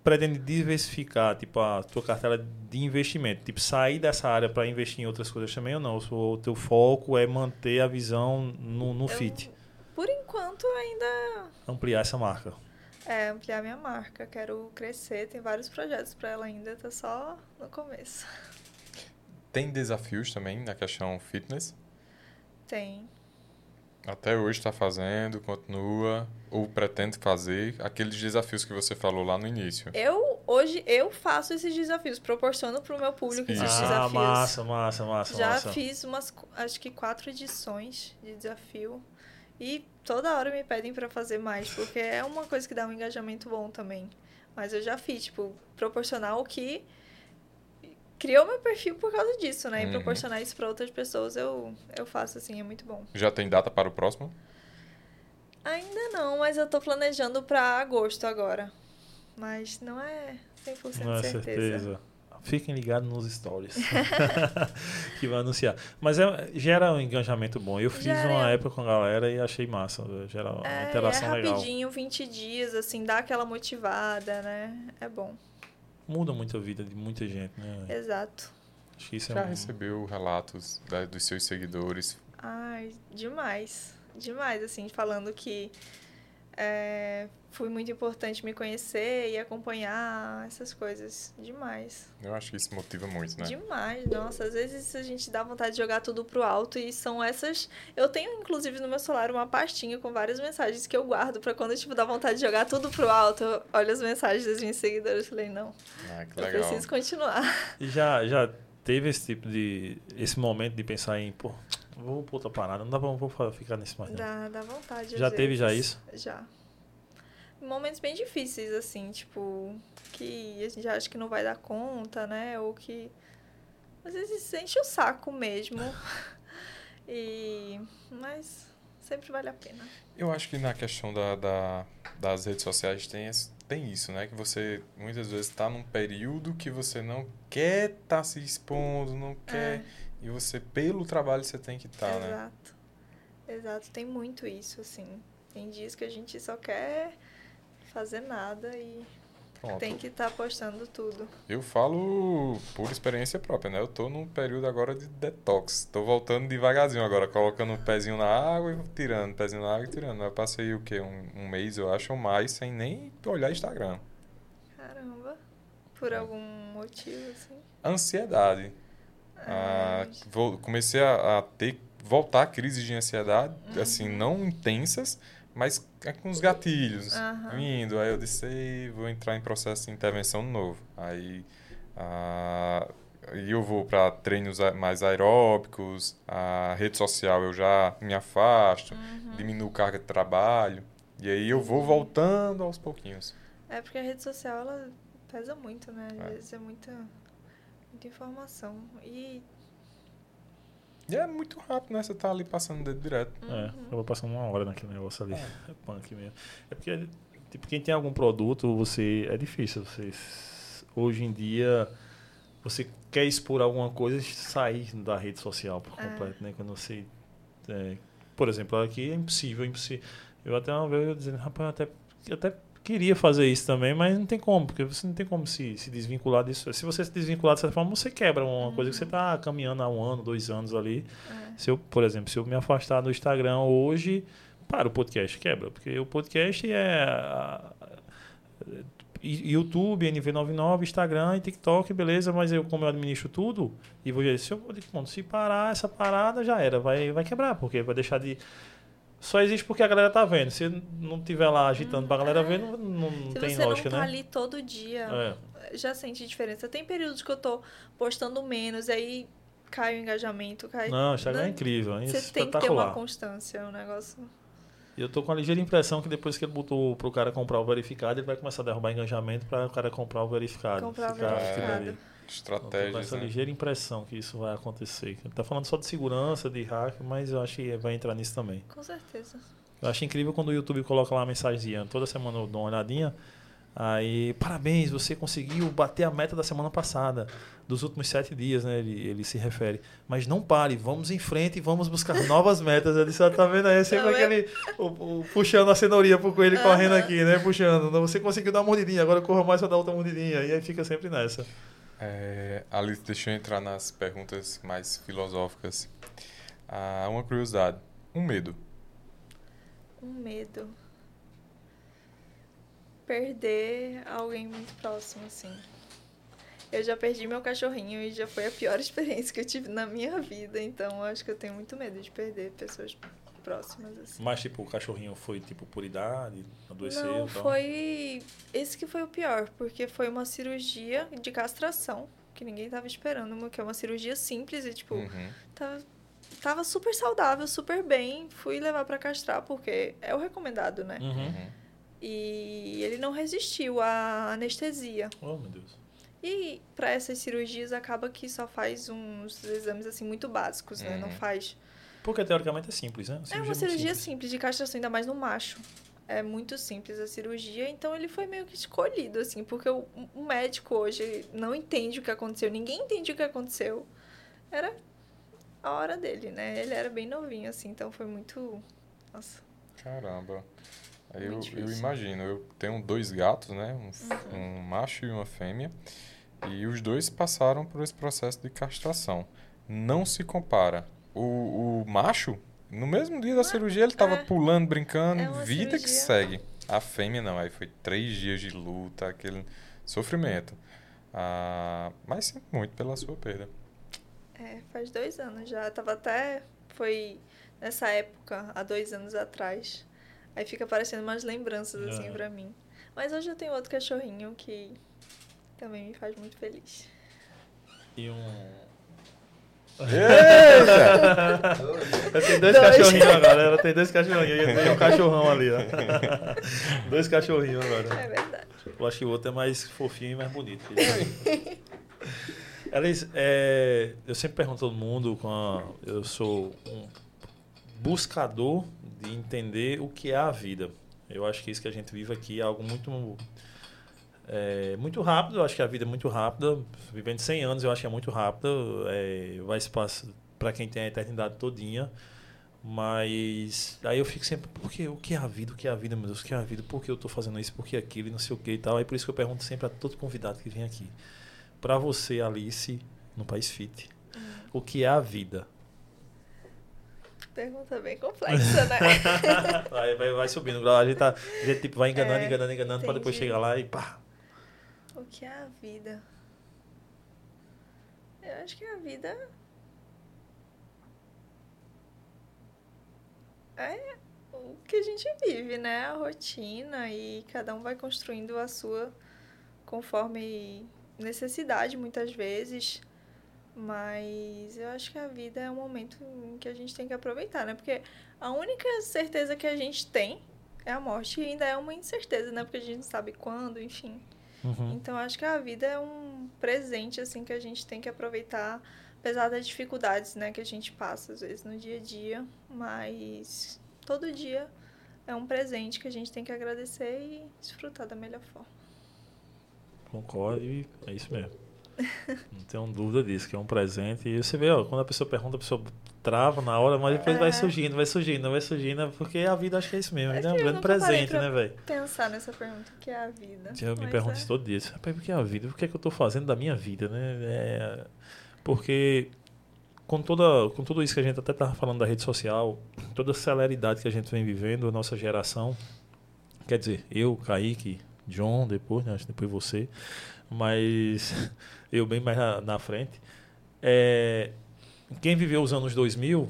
pretende diversificar, tipo, a tua cartela de investimento, tipo, sair dessa área para investir em outras coisas também ou não? O teu foco é manter a visão no, no Eu- fit, Por enquanto, ainda ampliar essa marca. é ampliar minha marca. Quero crescer. Tem vários projetos para ela ainda. Tá só no começo. tem desafios também na questão fitness. Tem. Até hoje está fazendo, continua, ou pretende fazer aqueles desafios que você falou lá no início. Eu, hoje, eu faço esses desafios. Proporciono pro meu público esses Isso. Ah, desafios. massa, massa, massa, Já massa. fiz umas, acho que quatro edições de desafio. E toda hora me pedem pra fazer mais, porque é uma coisa que dá um engajamento bom também. Mas eu já fiz, tipo, proporcionar o que criou meu perfil por causa disso, né? E Uhum. proporcionar isso pra outras pessoas, eu, eu faço assim, é muito bom. Já tem data para o próximo? Ainda não, mas eu tô planejando pra agosto agora. Mas não é 100% Não é certeza. certeza. Fiquem ligados nos stories. [LAUGHS] que vai anunciar. Mas é, gera um engajamento bom. Eu fiz Gera. uma época com a galera e achei massa. Gera uma É, interação é legal. rapidinho, 20 dias, assim, dá aquela motivada, né? É bom. Muda muito a vida de muita gente, né? Exato. Acho que isso Já é um... recebeu relatos da- dos seus seguidores? Ai, demais. Demais, assim, falando que é, foi muito importante me conhecer e acompanhar essas coisas. Demais. Eu acho que isso motiva muito, né? Demais. Nossa, às vezes a gente dá vontade de jogar tudo pro alto e são essas. Eu tenho, inclusive, no meu celular uma pastinha com várias mensagens que eu guardo pra quando, tipo, dá vontade de jogar tudo pro alto. Eu olho as mensagens das minhas seguidoras e falei, não, Ah, que eu legal. preciso continuar. E já, já teve esse tipo de... Esse momento de pensar em, pô, vou pra outra parada. Não dá pra vou ficar nesse mais não. Dá, dá vontade. Já teve já vezes. isso? Já. Momentos bem difíceis, assim, tipo, que a gente acha que não vai dar conta, né? Ou que às vezes enche o saco mesmo. [LAUGHS] e. Mas sempre vale a pena. Eu acho que na questão da, da- das redes sociais tem, tem isso, né? Que você muitas vezes está num período que você não quer estar se expondo, não quer. E você, pelo trabalho, você tem que estar, né? Exato. Exato, tem muito isso, assim. Tem dias que a gente só quer fazer nada e Pronto. tem que estar postando tudo. Eu falo por experiência própria, né? Eu tô num período agora de detox. Tô voltando devagarzinho agora, colocando um pezinho na água e tirando, pezinho na água e tirando. Eu passei o quê? Um, um mês, eu acho, ou mais, sem nem olhar Instagram. Caramba. Por É. algum motivo, assim. Ansiedade. Ah, Ai, vou- comecei a, a ter, voltar crises de ansiedade, Uhum. assim, não intensas, mas é com os gatilhos Aham. vindo. Aí eu disse, "Ei, vou entrar em processo de intervenção novo. Aí ah, e eu vou para treinos mais aeróbicos, a rede social eu já me afasto, uhum. diminuo carga de trabalho. E aí eu vou voltando aos pouquinhos. É porque a rede social, ela pesa muito, né? Às É. vezes é muita, muita informação. E E é muito rápido, né? Você tá ali passando o dedo direto. É, Uhum. eu vou passando uma hora naquele negócio ali. É punk mesmo. É porque, tipo, quem tem algum produto, você. É difícil. Você, hoje em dia, você quer expor alguma coisa e sair da rede social por É. completo, né? Quando você. é, por exemplo, aqui é impossível, é impossível. Eu até uma vez eu dizendo, rapaz, eu até, eu até queria fazer isso também, mas não tem como, porque você não tem como se, se desvincular disso. Se você se desvincular de certa forma, você quebra uma coisa que você está caminhando há um ano, dois anos ali. é, Se eu, por exemplo, se eu me afastar do Instagram hoje, para o podcast quebra, porque o podcast é I- YouTube, NV99, Instagram e TikTok, beleza, mas eu como eu administro tudo e vou se eu bom, se parar essa parada já era, vai vai quebrar, porque vai deixar de só existe porque a galera tá vendo. Se não tiver lá agitando pra galera ver, não, não se tem você lógica, não tá né? ali todo dia, É. já sente diferença. Tem períodos que eu tô postando menos, aí cai o engajamento, cai. Não, o Instagram é né? incrível, é Você tem que ter uma constância, é um negócio. E eu tô com a ligeira impressão que depois que ele botou pro cara comprar o verificado, ele vai começar a derrubar engajamento para o cara comprar o verificado. Comprar o verificado. ali. Estratégias, essa né? ligeira impressão que isso vai acontecer. Ele tá falando só de segurança, de hack, mas eu acho que vai entrar nisso também. Com certeza. Eu acho incrível quando o YouTube coloca lá uma mensagenzinha. Toda semana eu dou uma olhadinha. Aí, parabéns, você conseguiu bater a meta da semana passada, dos últimos sete dias, né? Ele, ele se refere. Mas não pare, vamos em frente e vamos buscar [LAUGHS] novas metas. Ele só tá vendo aí, é sempre Tá aquele. o- o- puxando a cenourinha pro coelho correndo aqui, né? Puxando. Você conseguiu dar uma mordidinha, agora corra mais pra dar outra mordidinha. E aí fica sempre nessa. É, Alice, deixa eu entrar nas perguntas mais filosóficas. Ah, uma curiosidade. Um medo. Um medo. Perder alguém muito próximo, assim. Eu já perdi meu cachorrinho e já foi a pior [LAUGHS] experiência que eu tive na minha vida. Então, eu acho que eu tenho muito medo de perder pessoas próximas, assim. Mas, tipo, o cachorrinho foi, tipo, por idade, adoeceu Não, então. foi. Esse que foi o pior, porque foi uma cirurgia de castração, que ninguém tava esperando, que é uma cirurgia simples e, tipo, Uhum. tava, tava super saudável, super bem. Fui levar pra castrar, porque é o recomendado, né? Uhum. Uhum. E ele não resistiu à anestesia. Oh, meu Deus. E para essas cirurgias acaba que só faz uns exames assim muito básicos, né? Não Uhum. faz. Porque teoricamente é simples, né? é uma muito cirurgia simples. simples de castração, ainda mais no macho. É muito simples a cirurgia, então ele foi meio que escolhido, assim, porque o, o médico hoje não entende o que aconteceu, ninguém entende o que aconteceu. Era a hora dele, né? Ele era bem novinho, assim, então foi muito. Nossa. Caramba. Eu, eu imagino, eu tenho dois gatos, né? Um, Uhum. um macho e uma fêmea. E os dois passaram por esse processo de castração. Não se compara. O, o macho, no mesmo dia da cirurgia, ele estava é. pulando, brincando, É vida que cirurgia. segue. A fêmea não, aí foi três dias de luta, aquele sofrimento. Ah, mas sinto muito pela sua perda. É, faz dois anos já. Tava até. Foi nessa época, há dois anos atrás. Aí fica aparecendo umas lembranças assim É. pra mim. Mas hoje eu tenho outro cachorrinho que também me faz muito feliz. E um. Eu [LAUGHS] tenho dois, Dois. cachorrinhos agora, ela tem dois cachorrinhos. Eu tenho um [LAUGHS] cachorrão ali, ó. [LAUGHS] dois cachorrinhos agora. É verdade. Eu acho que o outro é mais fofinho e mais bonito. Aliás, é, eu sempre pergunto a todo mundo, a- eu sou um buscador de entender o que é a vida. Eu acho que isso que a gente vive aqui é algo muito é, muito rápido. Eu acho que a vida é muito rápida. Vivendo 100 anos, eu acho que é muito rápido. É, vai passar para quem tem a eternidade todinha. Mas aí eu fico sempre, por que, o que é a vida? O que é a vida, meu Deus? O que é a vida? Por que eu estou fazendo isso? Por que aquilo? E não sei o que e tal. Aí por isso que eu pergunto sempre a todo convidado que vem aqui. Para você, Alice, no País Fit, hum. o que é a vida? Pergunta bem complexa, né? [LAUGHS] vai, vai, vai subindo. A gente, tá, a gente tipo, vai enganando, é, enganando, enganando, para depois chegar lá e pá. O que é a vida? Eu acho que a vida é o que a gente vive, né? A rotina e cada um vai construindo a sua conforme necessidade, muitas vezes. Mas eu acho que a vida é um momento em que a gente tem que aproveitar, né? Porque a única certeza que a gente tem é a morte. E ainda é uma incerteza, né? Porque a gente não sabe quando, enfim. Uhum. Então acho que a vida é um presente, assim, que a gente tem que aproveitar apesar das dificuldades, né, que a gente passa às vezes no dia a dia, mas todo dia é um presente que a gente tem que agradecer e desfrutar da melhor forma. Concordo e é isso mesmo. [LAUGHS] Não tenho dúvida disso, que é um presente. E você vê, ó, quando a pessoa pergunta, a pessoa trava na hora, mas depois é. vai surgindo, vai surgindo, vai surgindo, porque a vida acho que é isso mesmo, é, é um grande presente, né, velho? Pensar nessa pergunta, o que é a vida? Eu me pergunto é. isso todo dia, rapaz, o que é a vida? O que é que eu tô fazendo da minha vida, né? É, porque com, toda, com tudo isso que a gente até estava falando da rede social, toda a celeridade que a gente vem vivendo, a nossa geração, quer dizer, eu, Kaique, John, depois, né, depois você, mas [LAUGHS] eu bem mais na, na frente. É, quem viveu os anos 2000,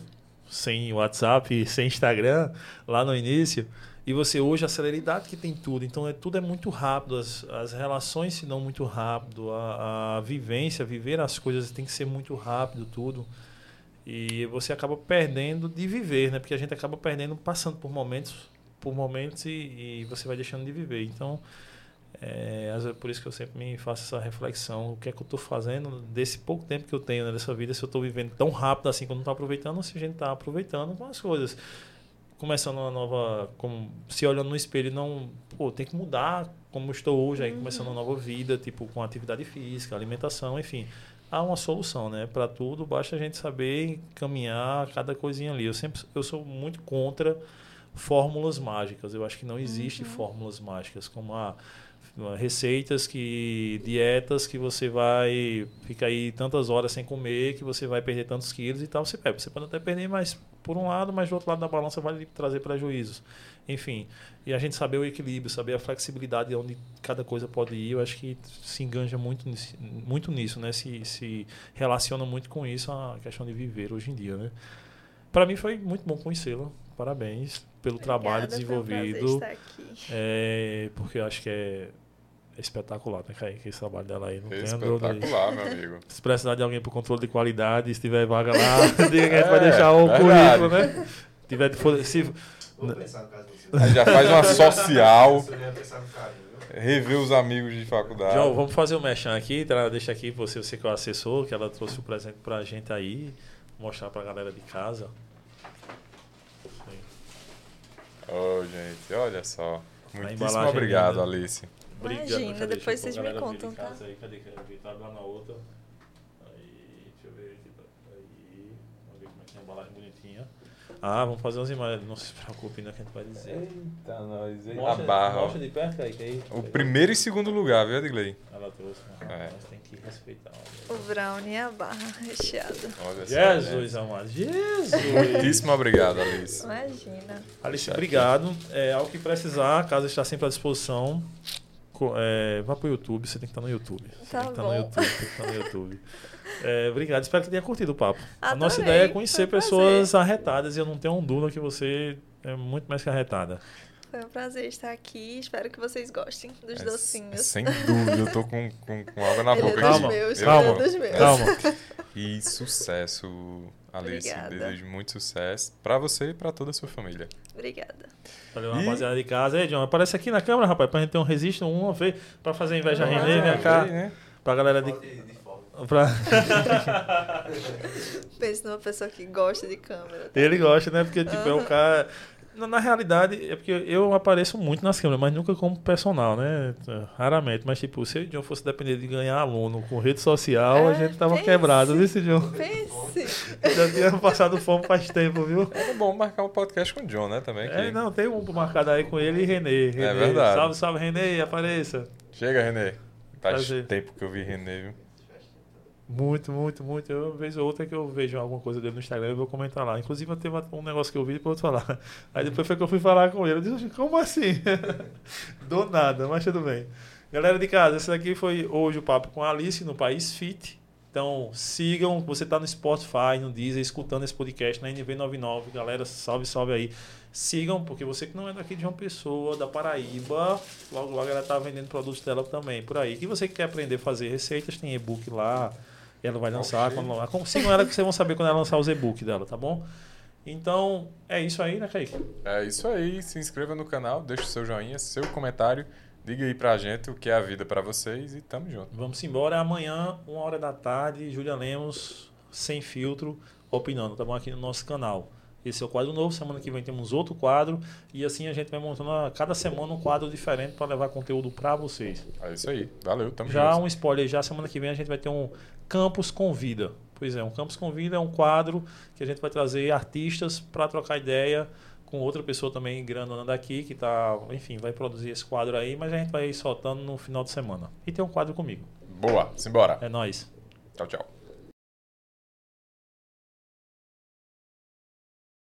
sem WhatsApp, [LAUGHS] sem Instagram, lá no início, e você hoje, a celeridade que tem tudo. Então, é, tudo é muito rápido. As, as relações se dão muito rápido. A, a vivência, viver as coisas tem que ser muito rápido, tudo. E você acaba perdendo de viver, né? Porque a gente acaba perdendo, passando por momentos, por momentos e, e você vai deixando de viver. Então, é, é por isso que eu sempre me faço essa reflexão. O que é que eu estou fazendo desse pouco tempo que eu tenho né, nessa vida? Se eu estou vivendo tão rápido assim que eu não estou aproveitando, ou se a gente está aproveitando com as coisas começando uma nova. Como, se olhando no espelho, não. Pô, tem que mudar como estou hoje, aí uhum. começando uma nova vida, tipo, com atividade física, alimentação, enfim. Há uma solução, né? Para tudo, basta a gente saber caminhar cada coisinha ali. Eu sempre eu sou muito contra fórmulas mágicas. Eu acho que não existe uhum. fórmulas mágicas, como a. Ah, receitas que dietas que você vai ficar aí tantas horas sem comer que você vai perder tantos quilos e tal você perde você pode até perder mais por um lado mas do outro lado da balança vai trazer prejuízos. Enfim e a gente saber o equilíbrio saber a flexibilidade de onde cada coisa pode ir eu acho que se enganja muito muito nisso né? Se se relaciona muito com isso a questão de viver hoje em dia né? Para mim foi muito bom conhecê-la parabéns pelo Obrigada, trabalho desenvolvido. é, porque eu acho que é espetacular, né, Kaique? Esse trabalho dela aí. Não é espetacular, meu amigo. Se precisar de alguém para controle de qualidade, se tiver vaga lá, [LAUGHS] diga que a gente vai deixar o currículo, né? Se tiver, se, Vou pensar no caso de você. já faz uma social. Rever os amigos de faculdade. João, vamos fazer o um mechan aqui, deixa aqui você, você que é o assessor, que ela trouxe o presente pra gente aí, mostrar pra galera de casa. Ô, oh, gente, olha só. Muitíssimo obrigado, Alice. Obrigado, Imagina, depois vocês me contam, tá? Aí, cadê? Tá lá na outra. Aí, deixa eu ver aqui. Tá? Aí, vamos ver como é que é a embalagem bonitinha. Ah, vamos fazer umas imagens. Não se preocupe, né? Que a gente vai dizer. Eita, nós. Mostra, a barra. Mostra de perto, aí, aí, O primeiro e segundo lugar, viu, Edgley? Ela trouxe, né? É. Nós tem que respeitar. O brownie e a barra recheada. Olha Jesus, né? amado. Jesus. Muitíssimo obrigado, Alice. Imagina. Alice, obrigado. É, ao que precisar, a casa está sempre à disposição é, vá pro YouTube, você tem que estar no YouTube. Você tá tem que estar no YouTube, tem que estar no YouTube. É, obrigado, espero que tenha curtido o papo. Adorei, a nossa ideia é conhecer pessoas arretadas e eu não tenho um dúvida que você é muito mais que arretada. Foi um prazer estar aqui. Espero que vocês gostem dos é, docinhos. Sem dúvida, eu tô com, com, com água na Ele boca. É calma, meus, calma, é dos meus. calma. E sucesso, Alice. Obrigada. Desejo muito sucesso para você e para toda a sua família. Obrigada. Valeu, e... rapaziada de casa. Aí, John, aparece aqui na câmera, rapaz, pra gente ter um registro, um ver, pra fazer inveja a Renê, vem cá. Né? Pra galera de. Pra... [LAUGHS] Pensa numa pessoa que gosta de câmera. Tá? Ele gosta, né? Porque, tipo, uhum. é o cara. Na, na realidade, é porque eu apareço muito nas câmeras, mas nunca como personal, né? Raramente. Mas, tipo, se o John fosse depender de ganhar aluno com rede social, É, a gente tava pense. quebrado, viu, esse John? Pense. Já tinha passado fome faz tempo, viu? É bom marcar um podcast com o John, né? Também. que- É, não, tem um marcado aí com ele e Renê. Renê. verdade. Salve, salve, Renê, apareça. Chega, Renê. Faz Prazer. tempo que eu vi Renê, viu? Muito, muito, muito. Eu, ou outra que eu vejo alguma coisa dele no Instagram, eu vou comentar lá. Inclusive, teve um negócio que eu vi e depois eu falar. [LAUGHS] Aí depois foi que eu fui falar com ele. Eu disse, como assim? [LAUGHS] Do nada, mas tudo bem. Galera de casa, esse daqui foi hoje o papo com a Alice no País Fit. Então, sigam. Você está no Spotify, no Deezer, escutando esse podcast na NV99. Galera, salve, salve aí. Sigam, porque você que não é daqui de uma pessoa, da Paraíba, logo logo ela tá vendendo produtos dela também, por aí. E você que quer aprender a fazer receitas, tem e-book lá. Ela vai lançar. Quando, ela- sigam ela que vocês vão saber quando ela lançar os e-books dela, tá bom? Então, é isso aí, né, Kaique? É isso aí. Se inscreva no canal, deixe o seu joinha, seu comentário. Diga aí pra gente o que é a vida pra vocês e tamo junto. Vamos embora. Amanhã, uma hora da tarde, Julia Lemos, sem filtro, opinando, tá bom? Aqui no nosso canal. Esse é o quadro novo. Semana que vem temos outro quadro. E assim a gente vai montando a cada semana um quadro diferente para levar conteúdo para vocês. É isso aí. Valeu, tamo Já junto. um spoiler, já semana que vem a gente vai ter um Campus Convida. Pois é, um Campus Convida é um quadro que a gente vai trazer artistas para trocar ideia com outra pessoa também grandona daqui, que tá, enfim, vai produzir esse quadro aí, mas a gente vai soltando no final de semana. E tem um quadro comigo. Boa, simbora. É nóis. Tchau, tchau.